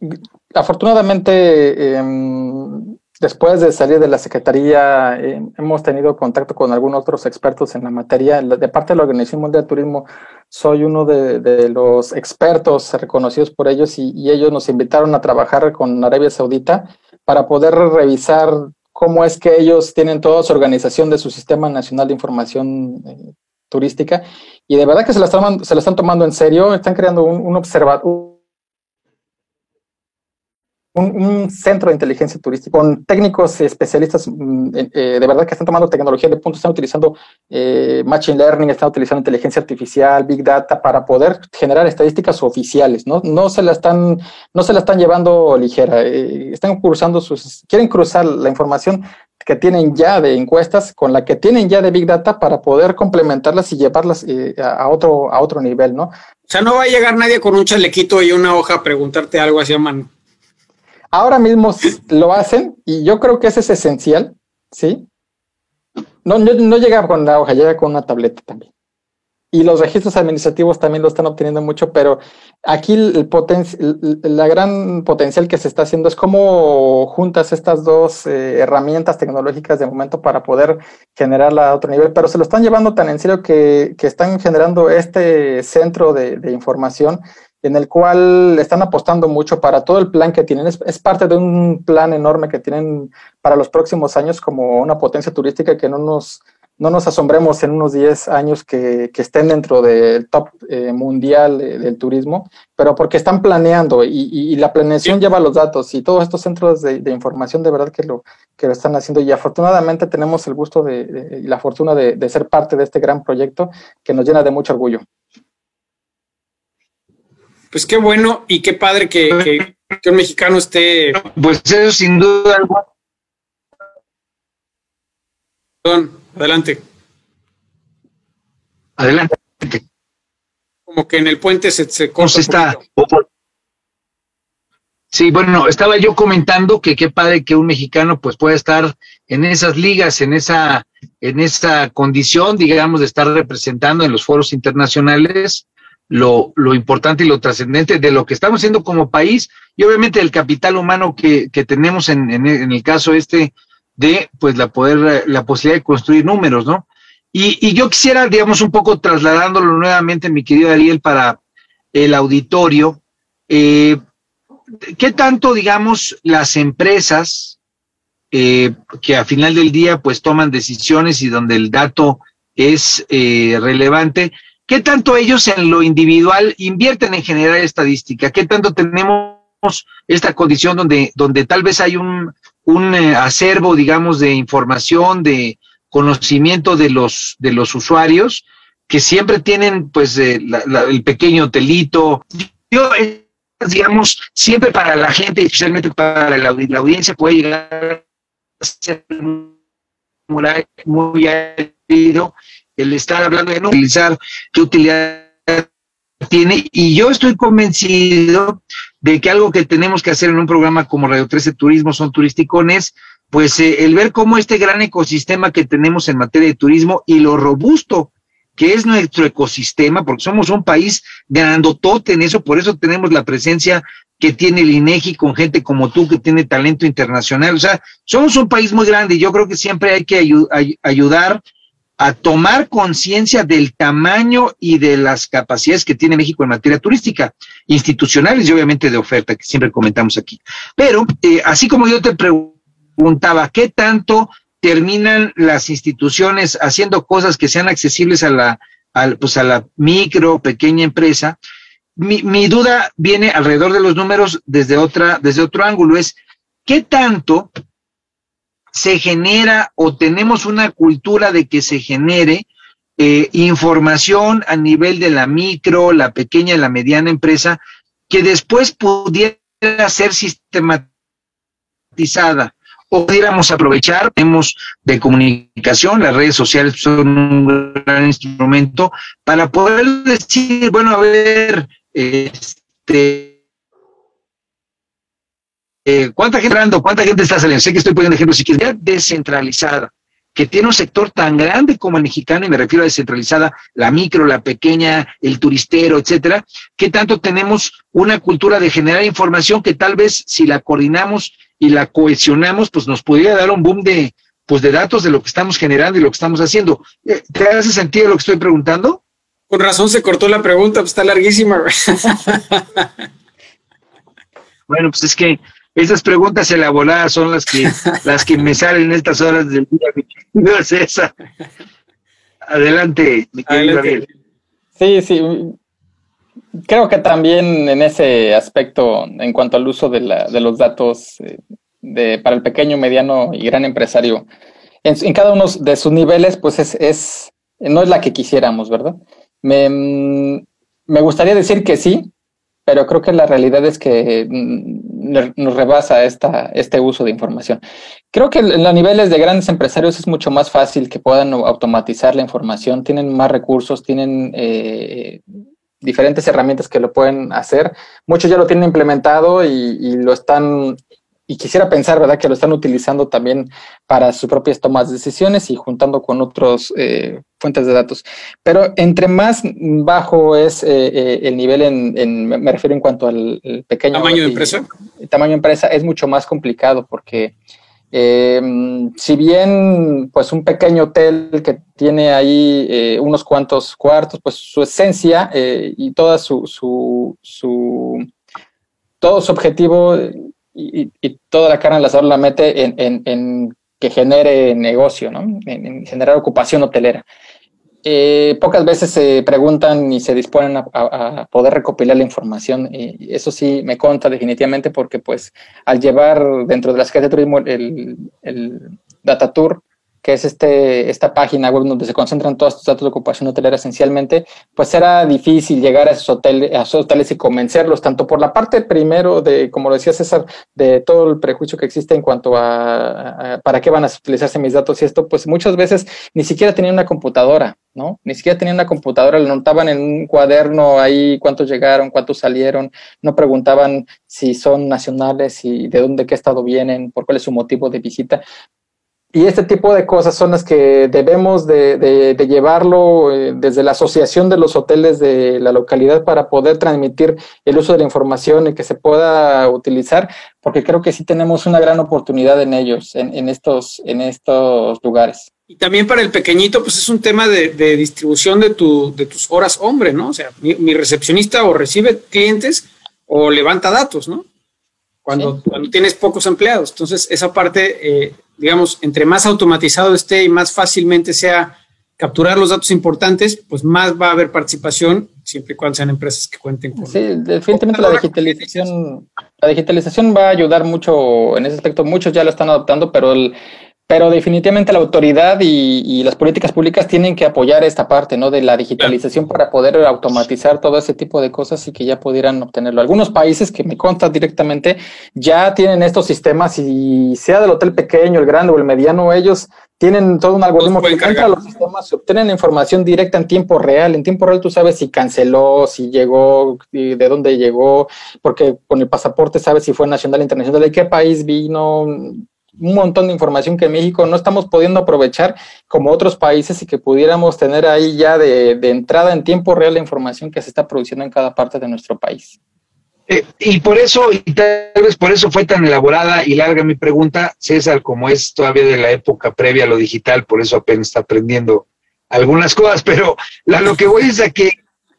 [SPEAKER 3] afortunadamente, em, después de salir de la Secretaría, em, hemos tenido contacto con algunos otros expertos en la materia. De parte de la Organización Mundial de Turismo, soy uno de, los expertos reconocidos por ellos y, ellos nos invitaron a trabajar con Arabia Saudita para poder revisar cómo es que ellos tienen toda su organización de su Sistema Nacional de Información eh, turística y de verdad que se la están, se la están tomando en serio, están creando un, un observatorio. Un, centro de inteligencia turística con técnicos especialistas mm, eh, de verdad que están tomando tecnología de punto, están utilizando eh, machine learning, están utilizando inteligencia artificial, big data para poder generar estadísticas oficiales, ¿no? No se la están, no se la están llevando ligera, eh, están cruzando sus, quieren cruzar la información que tienen ya de encuestas con la que tienen ya de Big Data para poder complementarlas y llevarlas eh, a, otro, a otro nivel, ¿no? O
[SPEAKER 1] sea, no va a llegar nadie con un chalequito y una hoja a preguntarte algo así a mano.
[SPEAKER 3] Ahora mismo lo hacen y yo creo que eso es esencial, ¿sí? No, no, no llega con la hoja, llega con una tableta también y los registros administrativos también lo están obteniendo mucho, pero aquí el, la gran potencial que se está haciendo es cómo juntas estas dos eh, herramientas tecnológicas de momento para poder generarla a otro nivel, pero se lo están llevando tan en serio que, que están generando este centro de, información en el cual están apostando mucho para todo el plan que tienen. Es, parte de un plan enorme que tienen para los próximos años como una potencia turística que no nos no nos asombremos en unos 10 años que, estén dentro del top eh, mundial del turismo, pero porque están planeando y, la planeación lleva los datos y todos estos centros de, información de verdad que lo, que lo están haciendo y afortunadamente tenemos el gusto de, y la fortuna de, ser parte de este gran proyecto que nos llena de mucho orgullo.
[SPEAKER 1] Pues qué bueno y qué padre que, que un mexicano esté...
[SPEAKER 2] Pues eso sin duda
[SPEAKER 1] Perdón. Adelante.
[SPEAKER 2] Adelante.
[SPEAKER 1] Como que en el puente se, se corta.
[SPEAKER 2] está? Sí, bueno, estaba yo comentando que qué padre que un mexicano pues pueda estar en esas ligas, en esa, en esa condición, digamos, de estar representando en los foros internacionales lo, lo importante y lo trascendente de lo que estamos haciendo como país y obviamente el capital humano que, que tenemos en, en, en, el caso este de pues la poder, la posibilidad de construir números, ¿no? Y, y yo quisiera, digamos, un poco trasladándolo nuevamente, mi querido Ariel, para el auditorio, eh, ¿qué tanto, digamos, las empresas eh, que a final del día pues toman decisiones y donde el dato es eh, relevante, ¿qué tanto ellos en lo individual invierten en generar estadística? ¿Qué tanto tenemos esta condición donde, donde tal vez hay un, un eh, acervo, digamos, de información, de conocimiento de los, de los usuarios, que siempre tienen, pues, eh, el pequeño telito. Yo, digamos, siempre para la gente, especialmente para la, audiencia, puede llegar a ser muy, muy el estar hablando de no utilizar qué utilidad tiene. Y yo estoy convencido de que algo que tenemos que hacer en un programa como Radio 13 Turismo son turisticones, pues eh, el ver cómo este gran ecosistema que tenemos en materia de turismo y lo robusto que es nuestro ecosistema, porque somos un país grandotote en eso, por eso tenemos la presencia que tiene el INEGI con gente como tú que tiene talento internacional. O sea, somos un país muy grande y yo creo que siempre hay que ayudar a tomar conciencia del tamaño y de las capacidades que tiene México en materia turística, institucionales y obviamente de oferta, que siempre comentamos aquí. Pero, eh, así como yo te preguntaba, ¿qué tanto terminan las instituciones haciendo cosas que sean accesibles a la, pues a la micro, pequeña empresa? Mi, mi duda viene alrededor de los números desde otra, desde otro ángulo, es ¿qué tanto se genera o tenemos una cultura de que se genere eh, información a nivel de la micro, la pequeña y la mediana empresa que después pudiera ser sistematizada o pudiéramos aprovechar, tenemos de comunicación, las redes sociales son un gran instrumento para poder decir, bueno, a ver, este, eh, ¿Cuánta gente entrando? ¿Cuánta gente está saliendo? Sé que estoy poniendo ejemplos, si quieres, descentralizada, que tiene un sector tan grande como el mexicano, y me refiero a descentralizada, la micro, la pequeña, el turistero, etcétera, que tanto tenemos una cultura de generar información que tal vez si la coordinamos y la cohesionamos, pues nos podría dar un boom de, pues de datos de lo que estamos generando y lo que estamos haciendo. Eh, ¿Te hace sentido lo que estoy preguntando?
[SPEAKER 1] Con razón se cortó la pregunta, pues está larguísima.
[SPEAKER 2] bueno, pues es que esas preguntas elaboradas son las que, las que me salen en estas horas del día, No es esa. Adelante, mi querido
[SPEAKER 3] Sí, sí. Creo que también en ese aspecto, en cuanto al uso de, la, de los datos eh, de, para el pequeño, mediano y gran empresario, en, cada uno de sus niveles, pues es, es, no es la que quisiéramos, ¿verdad? Me, mm, me gustaría decir que sí, pero creo que la realidad es que mm, nos rebasa esta, este uso de información. Creo que en los niveles de grandes empresarios es mucho más fácil que puedan automatizar la información, tienen más recursos, tienen eh, diferentes herramientas que lo pueden hacer. Muchos ya lo tienen implementado y lo están y quisiera pensar, ¿verdad?, que lo están utilizando también para sus propias tomas de decisiones y juntando con otras eh, fuentes de datos. Pero entre más bajo es eh, eh, el nivel, en, me refiero en cuanto al pequeño...
[SPEAKER 1] ¿Tamaño de empresa?
[SPEAKER 3] El tamaño de empresa es mucho más complicado porque si bien pues un pequeño hotel que tiene ahí unos cuantos cuartos, pues su esencia y toda su, su, su, todo su objetivo y, toda la carne al asador la mete en, que genere negocio, ¿no? En, generar ocupación hotelera. Eh, pocas veces se preguntan y se disponen a, poder recopilar la información. Eso sí me conta definitivamente porque pues al llevar dentro de la Secretaría de Turismo el, el Data Tour, que es este, esta página web donde se concentran todos estos datos de ocupación hotelera esencialmente, pues era difícil llegar a esos, hoteles, a esos hoteles y convencerlos, tanto por la parte primero de, como lo decía César, de todo el prejuicio que existe en cuanto a, para qué van a utilizarse mis datos y esto, pues muchas veces ni siquiera tenían una computadora, ¿no? Ni siquiera tenían una computadora, le notaban en un cuaderno ahí cuántos llegaron, cuántos salieron, no preguntaban si son nacionales y de dónde, qué estado vienen, por cuál es su motivo de visita. Y este tipo de cosas son las que debemos de, llevarlo eh, desde la asociación de los hoteles de la localidad para poder transmitir el uso de la información y que se pueda utilizar, porque creo que sí tenemos una gran oportunidad en ellos, en, estos, en estos lugares.
[SPEAKER 1] Y también para el pequeñito, pues es un tema de, distribución de, tu, de tus horas hombre, ¿no? O sea, mi, recepcionista o recibe clientes o levanta datos, ¿no? Cuando, cuando tienes pocos empleados. Entonces, esa parte... Eh, digamos, entre más automatizado esté y más fácilmente sea capturar los datos importantes, pues más va a haber participación, siempre y cuando sean empresas que cuenten con...
[SPEAKER 3] Sí, definitivamente la digitalización, la digitalización va a ayudar mucho en ese aspecto, muchos ya lo están adoptando, pero el, pero definitivamente la autoridad y, las políticas públicas tienen que apoyar esta parte, ¿no? De la digitalización para poder automatizar todo ese tipo de cosas y que ya pudieran obtenerlo. Algunos países que me consta directamente ya tienen estos sistemas y sea del hotel pequeño, el grande o el mediano, ellos tienen todo un algoritmo que entra a los sistemas, se obtienen información directa en tiempo real. En tiempo real tú sabes si canceló, si llegó, de dónde llegó, porque con el pasaporte sabes si fue nacional, internacional, de qué país vino, un montón de información que México no estamos pudiendo aprovechar como otros países y que pudiéramos tener ahí ya de, entrada en tiempo real la información que se está produciendo en cada parte de nuestro país.
[SPEAKER 2] Eh, y por eso, y tal vez por eso fue tan elaborada y larga mi pregunta, César, como es todavía de la época previa a lo digital, por eso apenas está aprendiendo algunas cosas, pero lo que voy es a que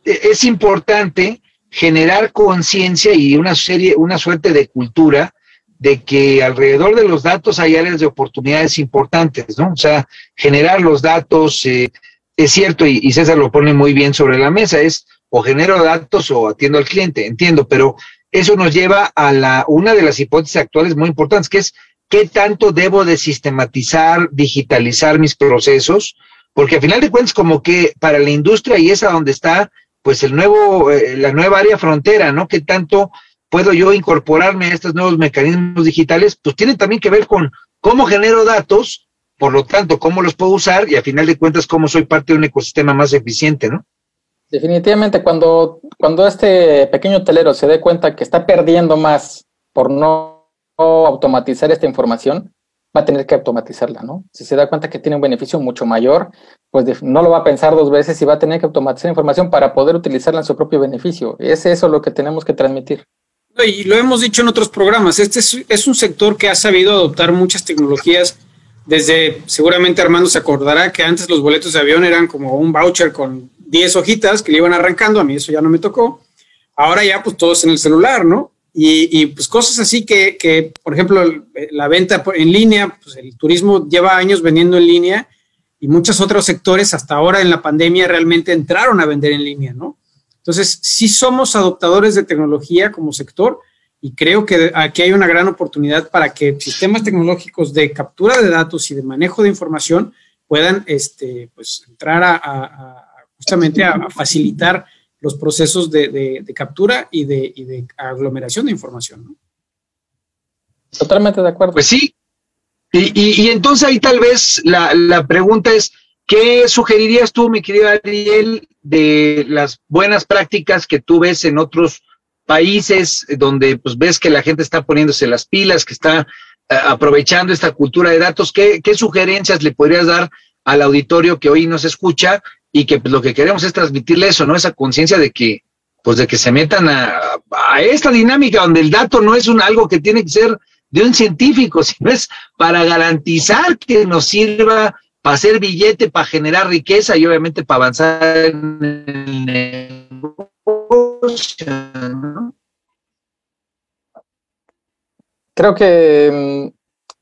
[SPEAKER 2] eh, es importante generar conciencia y una serie, una suerte de cultura de que alrededor de los datos hay áreas de oportunidades importantes, ¿no? O sea, generar los datos, eh, es cierto, y, César lo pone muy bien sobre la mesa, es o genero datos o atiendo al cliente, entiendo, pero eso nos lleva a la, una de las hipótesis actuales muy importantes, que es qué tanto debo de sistematizar, digitalizar mis procesos, porque a final de cuentas como que para la industria y es a donde está pues el nuevo, eh, la nueva área frontera, ¿no? ¿Qué tanto puedo yo incorporarme a estos nuevos mecanismos digitales? Pues tienen también que ver con cómo genero datos, por lo tanto, cómo los puedo usar y a final de cuentas cómo soy parte de un ecosistema más eficiente, ¿no?
[SPEAKER 3] Definitivamente, cuando, cuando este pequeño hotelero se dé cuenta que está perdiendo más por no, automatizar esta información, va a tener que automatizarla, ¿no? Si se da cuenta que tiene un beneficio mucho mayor, pues no lo va a pensar dos veces y va a tener que automatizar información para poder utilizarla en su propio beneficio. Es eso lo que tenemos que transmitir.
[SPEAKER 1] Y lo hemos dicho en otros programas, este es, un sector que ha sabido adoptar muchas tecnologías desde, seguramente Armando se acordará que antes los boletos de avión eran como un voucher con 10 hojitas que le iban arrancando, a mí eso ya no me tocó. Ahora ya pues todos en el celular, ¿no? Y, pues cosas así que, que, por ejemplo, la venta en línea, pues el turismo lleva años vendiendo en línea y muchos otros sectores hasta ahora en la pandemia realmente entraron a vender en línea, ¿no? Entonces, sí somos adoptadores de tecnología como sector y creo que aquí hay una gran oportunidad para que sistemas tecnológicos de captura de datos y de manejo de información puedan este, pues, entrar a justamente a, facilitar los procesos de, captura y de, aglomeración de información.
[SPEAKER 3] Totalmente de acuerdo.
[SPEAKER 2] Pues sí. Y, entonces ahí tal vez la, pregunta es, ¿qué sugerirías tú, mi querido Ariel, de las buenas prácticas que tú ves en otros países donde pues ves que la gente está poniéndose las pilas, que está eh, aprovechando esta cultura de datos? ¿Qué, ¿Qué sugerencias le podrías dar al auditorio que hoy nos escucha y que pues, lo que queremos es transmitirle eso, ¿no? Esa conciencia de que, pues de que se metan a, a, esta dinámica donde el dato no es un algo que tiene que ser de un científico, sino es para garantizar que nos sirva para hacer billete, para generar riqueza y obviamente para avanzar en el negocio, ¿no?
[SPEAKER 3] Creo que mm,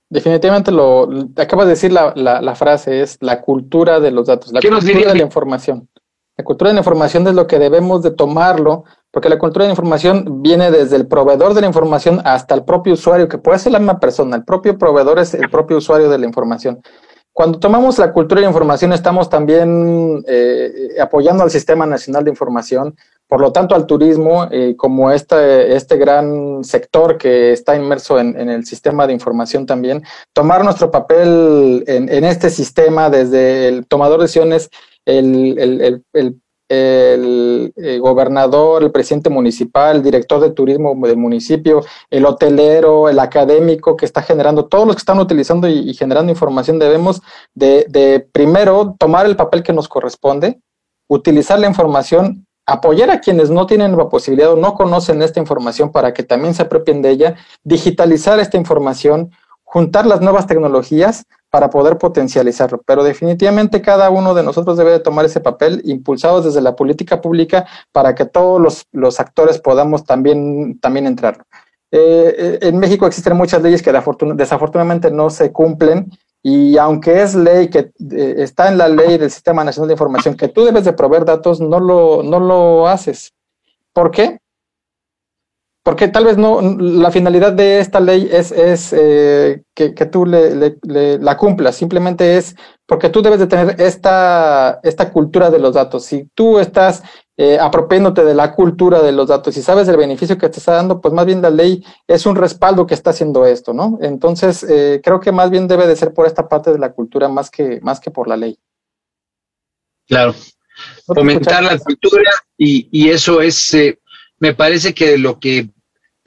[SPEAKER 3] Definitivamente lo acabas de decir la, la, frase, es la cultura de los datos, la cultura de la información. La cultura de la información es lo que debemos de tomarlo, porque la cultura de la información viene desde el proveedor de la información hasta el propio usuario, que puede ser la misma persona, el propio proveedor es el propio usuario de la información. Cuando tomamos la cultura de la información, estamos también eh, apoyando al Sistema Nacional de Información, por lo tanto al turismo eh, como este, este gran sector que está inmerso en, el sistema de información también, tomar nuestro papel en, este sistema desde el tomador de decisiones, el, el, eh, gobernador, el presidente municipal, el director de turismo del municipio, el hotelero, el académico que está generando, todos los que están utilizando y, generando información, debemos de, de primero tomar el papel que nos corresponde, utilizar la información apoyar a quienes no tienen la posibilidad o no conocen esta información para que también se apropien de ella, digitalizar esta información, juntar las nuevas tecnologías para poder potencializarlo. Pero definitivamente cada uno de nosotros debe de tomar ese papel, impulsados desde la política pública, para que todos los, actores podamos también, también entrar. Eh, eh, en México existen muchas leyes que desafortunadamente no se cumplen y aunque es ley que eh, está en la ley del Sistema Nacional de Información que tú debes de proveer datos, no lo, no lo haces. ¿Por qué? Porque tal vez no, la finalidad de esta ley es, es eh, que, que, tú le, la cumplas, simplemente es porque tú debes de tener esta, esta cultura de los datos. Si tú estás eh, apropiándote de la cultura de los datos y sabes el beneficio que te está dando, pues más bien la ley es un respaldo que está haciendo esto, ¿no? Entonces, eh, creo que más bien debe de ser por esta parte de la cultura más que, más que por la ley.
[SPEAKER 2] Claro. Fomentar la cultura y, y eso es, eh, me parece que lo que,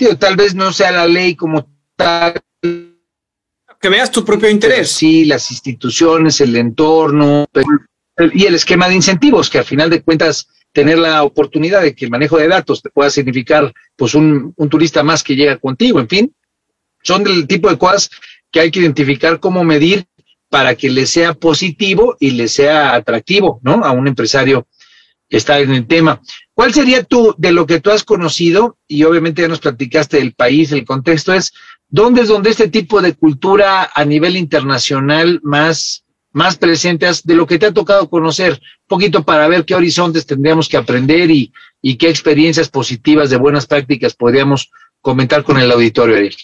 [SPEAKER 2] tío, tal vez no sea la ley como tal,
[SPEAKER 1] que veas tu propio interés.
[SPEAKER 2] Sí, las instituciones, el entorno y el esquema de incentivos, que al final de cuentas tener la oportunidad de que el manejo de datos te pueda significar pues un, un turista más que llega contigo, en fin, son del tipo de cosas que hay que identificar cómo medir para que le sea positivo y le sea atractivo, ¿no? A un empresario que está en el tema. ¿Cuál sería tú, de lo que tú has conocido, y obviamente ya nos platicaste del país, el contexto es, ¿dónde es donde este tipo de cultura a nivel internacional más, más presentes de lo que te ha tocado conocer? Un poquito para ver qué horizontes tendríamos que aprender y, y qué experiencias positivas de buenas prácticas podríamos comentar con el auditorio, Eric.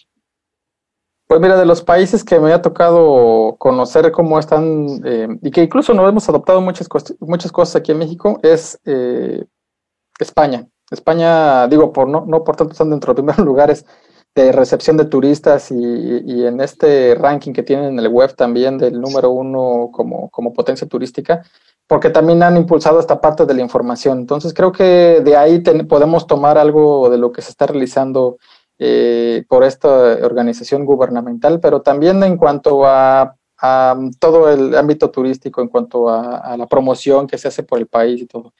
[SPEAKER 3] Pues mira, de los países que me ha tocado conocer cómo están, eh, y que incluso no hemos adoptado muchas, muchas cosas aquí en México, es eh, España. España, digo, por no, no por tanto están dentro de los primeros lugares de recepción de turistas y, en este ranking que tienen en el web también del número uno como, como potencia turística, porque también han impulsado esta parte de la información. Entonces creo que de ahí podemos tomar algo de lo que se está realizando eh, por esta organización gubernamental, pero también en cuanto a, todo el ámbito turístico, en cuanto a, la promoción que se hace por el país y todo.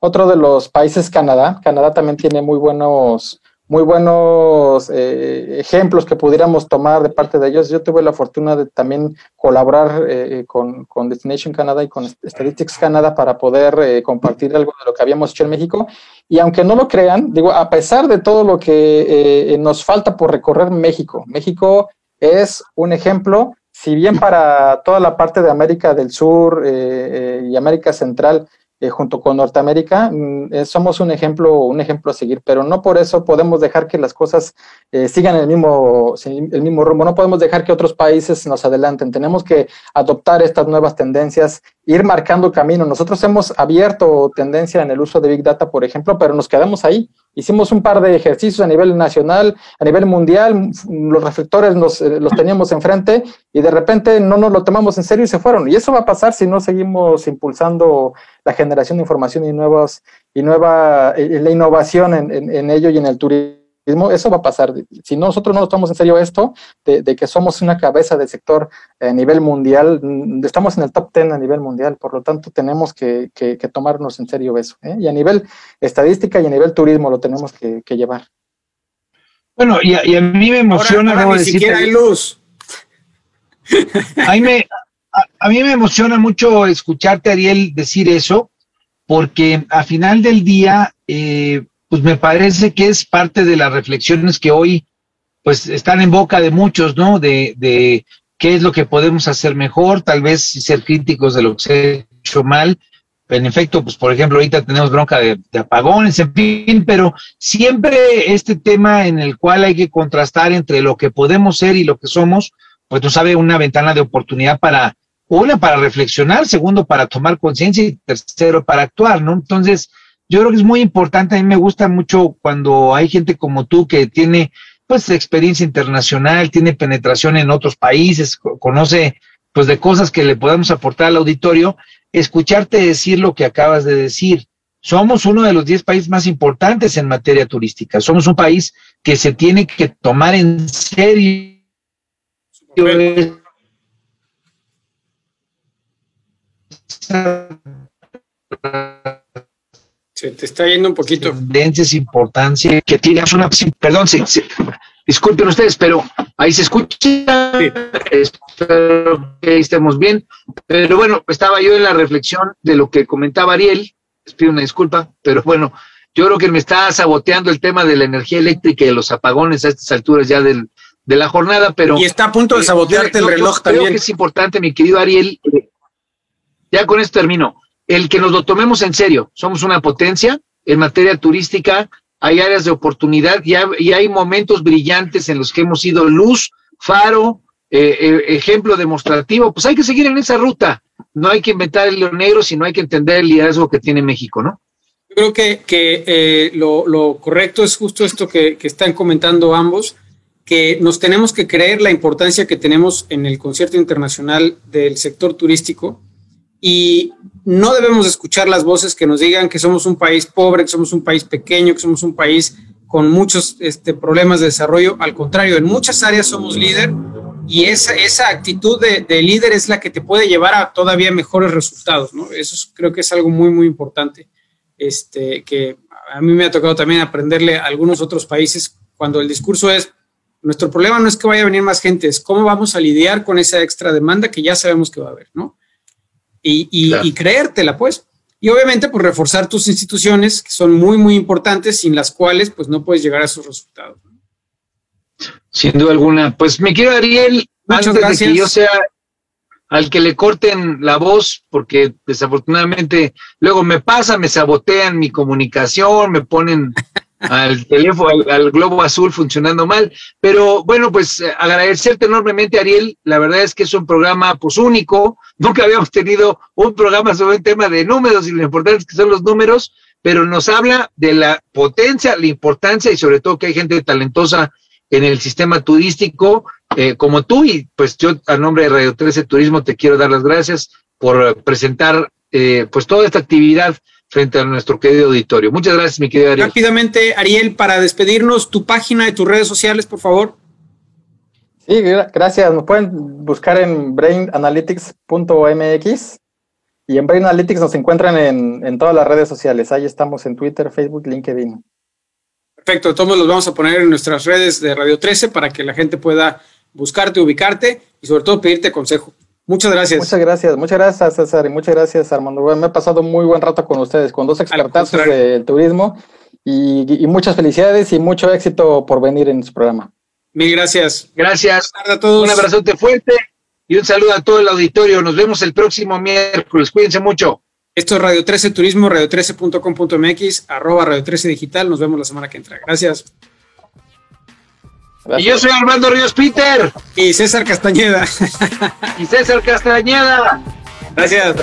[SPEAKER 3] Otro de los países, Canadá. Canadá también tiene muy buenos muy buenos eh, ejemplos que pudiéramos tomar de parte de ellos. Yo tuve la fortuna de también colaborar eh, con, con, Destination Canada y con Statistics Canada para poder eh, compartir algo de lo que habíamos hecho en México. Y aunque no lo crean, digo, a pesar de todo lo que nos falta por recorrer México, México es un ejemplo, si bien para toda la parte de América del Sur y América Central, eh, junto con Norteamérica, mm, eh, somos un ejemplo, un ejemplo a seguir, pero no por eso podemos dejar que las cosas eh, sigan el mismo, el mismo rumbo, no podemos dejar que otros países nos adelanten, tenemos que adoptar estas nuevas tendencias, ir marcando camino. Nosotros hemos abierto tendencia en el uso de Big Data, por ejemplo, pero nos quedamos ahí. Hicimos un par de ejercicios a nivel nacional, a nivel mundial, los reflectores nos, los teníamos enfrente y de repente no nos lo tomamos en serio y se fueron. Y eso va a pasar si no seguimos impulsando la generación de información y nuevas y nueva eh, la innovación en, ello y en el turismo, eso va a pasar. Si nosotros no nos tomamos en serio esto, de, que somos una cabeza del sector a nivel mundial, mm, estamos en el top 10 a nivel mundial, por lo tanto tenemos que, tomarnos en serio eso. ¿eh? Y a nivel estadística y a nivel turismo lo tenemos que, llevar.
[SPEAKER 2] Bueno, y a, mí me emociona.
[SPEAKER 1] ni siquiera hay luz.
[SPEAKER 2] A me, a, mí me emociona mucho escucharte, Ariel, decir eso, porque a final del día, eh, pues me parece que es parte de las reflexiones que hoy, pues están en boca de muchos, ¿no? De, de qué es lo que podemos hacer mejor, tal vez ser críticos de lo que se ha hecho mal. En efecto, pues por ejemplo, ahorita tenemos bronca de, de, apagones, en fin, pero siempre este tema en el cual hay que contrastar entre lo que podemos ser y lo que somos, pues nos abre una ventana de oportunidad para una, para reflexionar, segundo, para tomar conciencia y tercero, para actuar, ¿no? Entonces, yo creo que es muy importante, a mí me gusta mucho cuando hay gente como tú que tiene, pues, experiencia internacional, tiene penetración en otros países, conoce, pues, de cosas que le podamos aportar al auditorio, escucharte decir lo que acabas de decir. Somos uno de los 10 países más importantes en materia turística. Somos un país que se tiene que tomar en serio
[SPEAKER 1] se te está yendo un poquito.
[SPEAKER 2] Tendencias, importancia que tiene una. Perdón, disculpen ustedes, pero ahí se escucha. Espero que estemos bien. Pero bueno, estaba yo en la reflexión de lo que comentaba Ariel. Les pido una disculpa, pero bueno, yo creo que me está saboteando el tema de la energía eléctrica y de los apagones a estas alturas ya del, de la jornada, pero.
[SPEAKER 1] Y está a punto de eh, sabotearte el reloj también. Creo que
[SPEAKER 2] es importante, mi querido Ariel, ya con esto termino, el que nos lo tomemos en serio. Somos una potencia en materia turística, hay áreas de oportunidad y hay, momentos brillantes en los que hemos sido luz, faro, eh, eh, ejemplo demostrativo. Pues hay que seguir en esa ruta. No hay que inventar el león negro, sino hay que entender el liderazgo que tiene México, ¿no?
[SPEAKER 1] Yo creo que, que lo, correcto es justo esto que, que están comentando ambos que nos tenemos que creer la importancia que tenemos en el concierto internacional del sector turístico y no debemos escuchar las voces que nos digan que somos un país pobre, que somos un país pequeño, que somos un país con muchos este, problemas de desarrollo. Al contrario, en muchas áreas somos líder y esa, esa actitud de, líder es la que te puede llevar a todavía mejores resultados, ¿no? Eso creo que es algo muy, muy importante, este, que a mí me ha tocado también aprenderle a algunos otros países cuando el discurso es, nuestro problema no es que vaya a venir más gente, es cómo vamos a lidiar con esa extra demanda que ya sabemos que va a haber, ¿no? Y, y, creértela, pues. Y obviamente, pues reforzar tus instituciones, que son muy, muy importantes, sin las cuales, pues no puedes llegar a esos resultados.
[SPEAKER 2] Sin duda alguna. Pues me quiero, Ariel, Muchas antes gracias. de que yo sea al que le corten la voz, porque desafortunadamente luego me pasa, me sabotean mi comunicación, me ponen al teléfono, al, globo azul funcionando mal. Pero bueno, pues eh, agradecerte enormemente, Ariel. La verdad es que es un programa pues único. Nunca habíamos tenido un programa sobre el tema de números y lo importante que son los números, pero nos habla de la potencia, la importancia y sobre todo que hay gente talentosa en el sistema turístico eh, como tú y pues yo a nombre de Radio 13 Turismo te quiero dar las gracias por presentar eh, pues toda esta actividad frente a nuestro querido auditorio. Muchas gracias, mi querido Ariel.
[SPEAKER 1] Rápidamente, Ariel, para despedirnos, tu página de tus redes sociales, por favor.
[SPEAKER 3] Sí, gracias. Nos pueden buscar en brainanalytics.mx y en Brain Analytics nos encuentran en, en todas las redes sociales. Ahí estamos en Twitter, Facebook, LinkedIn.
[SPEAKER 1] Perfecto, todos los vamos a poner en nuestras redes de Radio 13 para que la gente pueda buscarte, ubicarte y sobre todo pedirte consejo. Muchas gracias.
[SPEAKER 3] Muchas gracias, muchas gracias César y muchas gracias Armando. Me ha pasado muy buen rato con ustedes, con dos expertazos del turismo y, muchas felicidades y mucho éxito por venir en su programa.
[SPEAKER 1] Mil gracias.
[SPEAKER 2] Gracias. a todos. Un abrazote fuerte y un saludo a todo el auditorio. Nos vemos el próximo miércoles. Cuídense mucho.
[SPEAKER 1] Esto es Radio 13 Turismo, radio13.com.mx, arroba Radio 13 Digital. Nos vemos la semana que entra. Gracias.
[SPEAKER 2] Y yo soy Armando Ríos Peter.
[SPEAKER 1] Y César Castañeda.
[SPEAKER 2] y César Castañeda.
[SPEAKER 1] Gracias.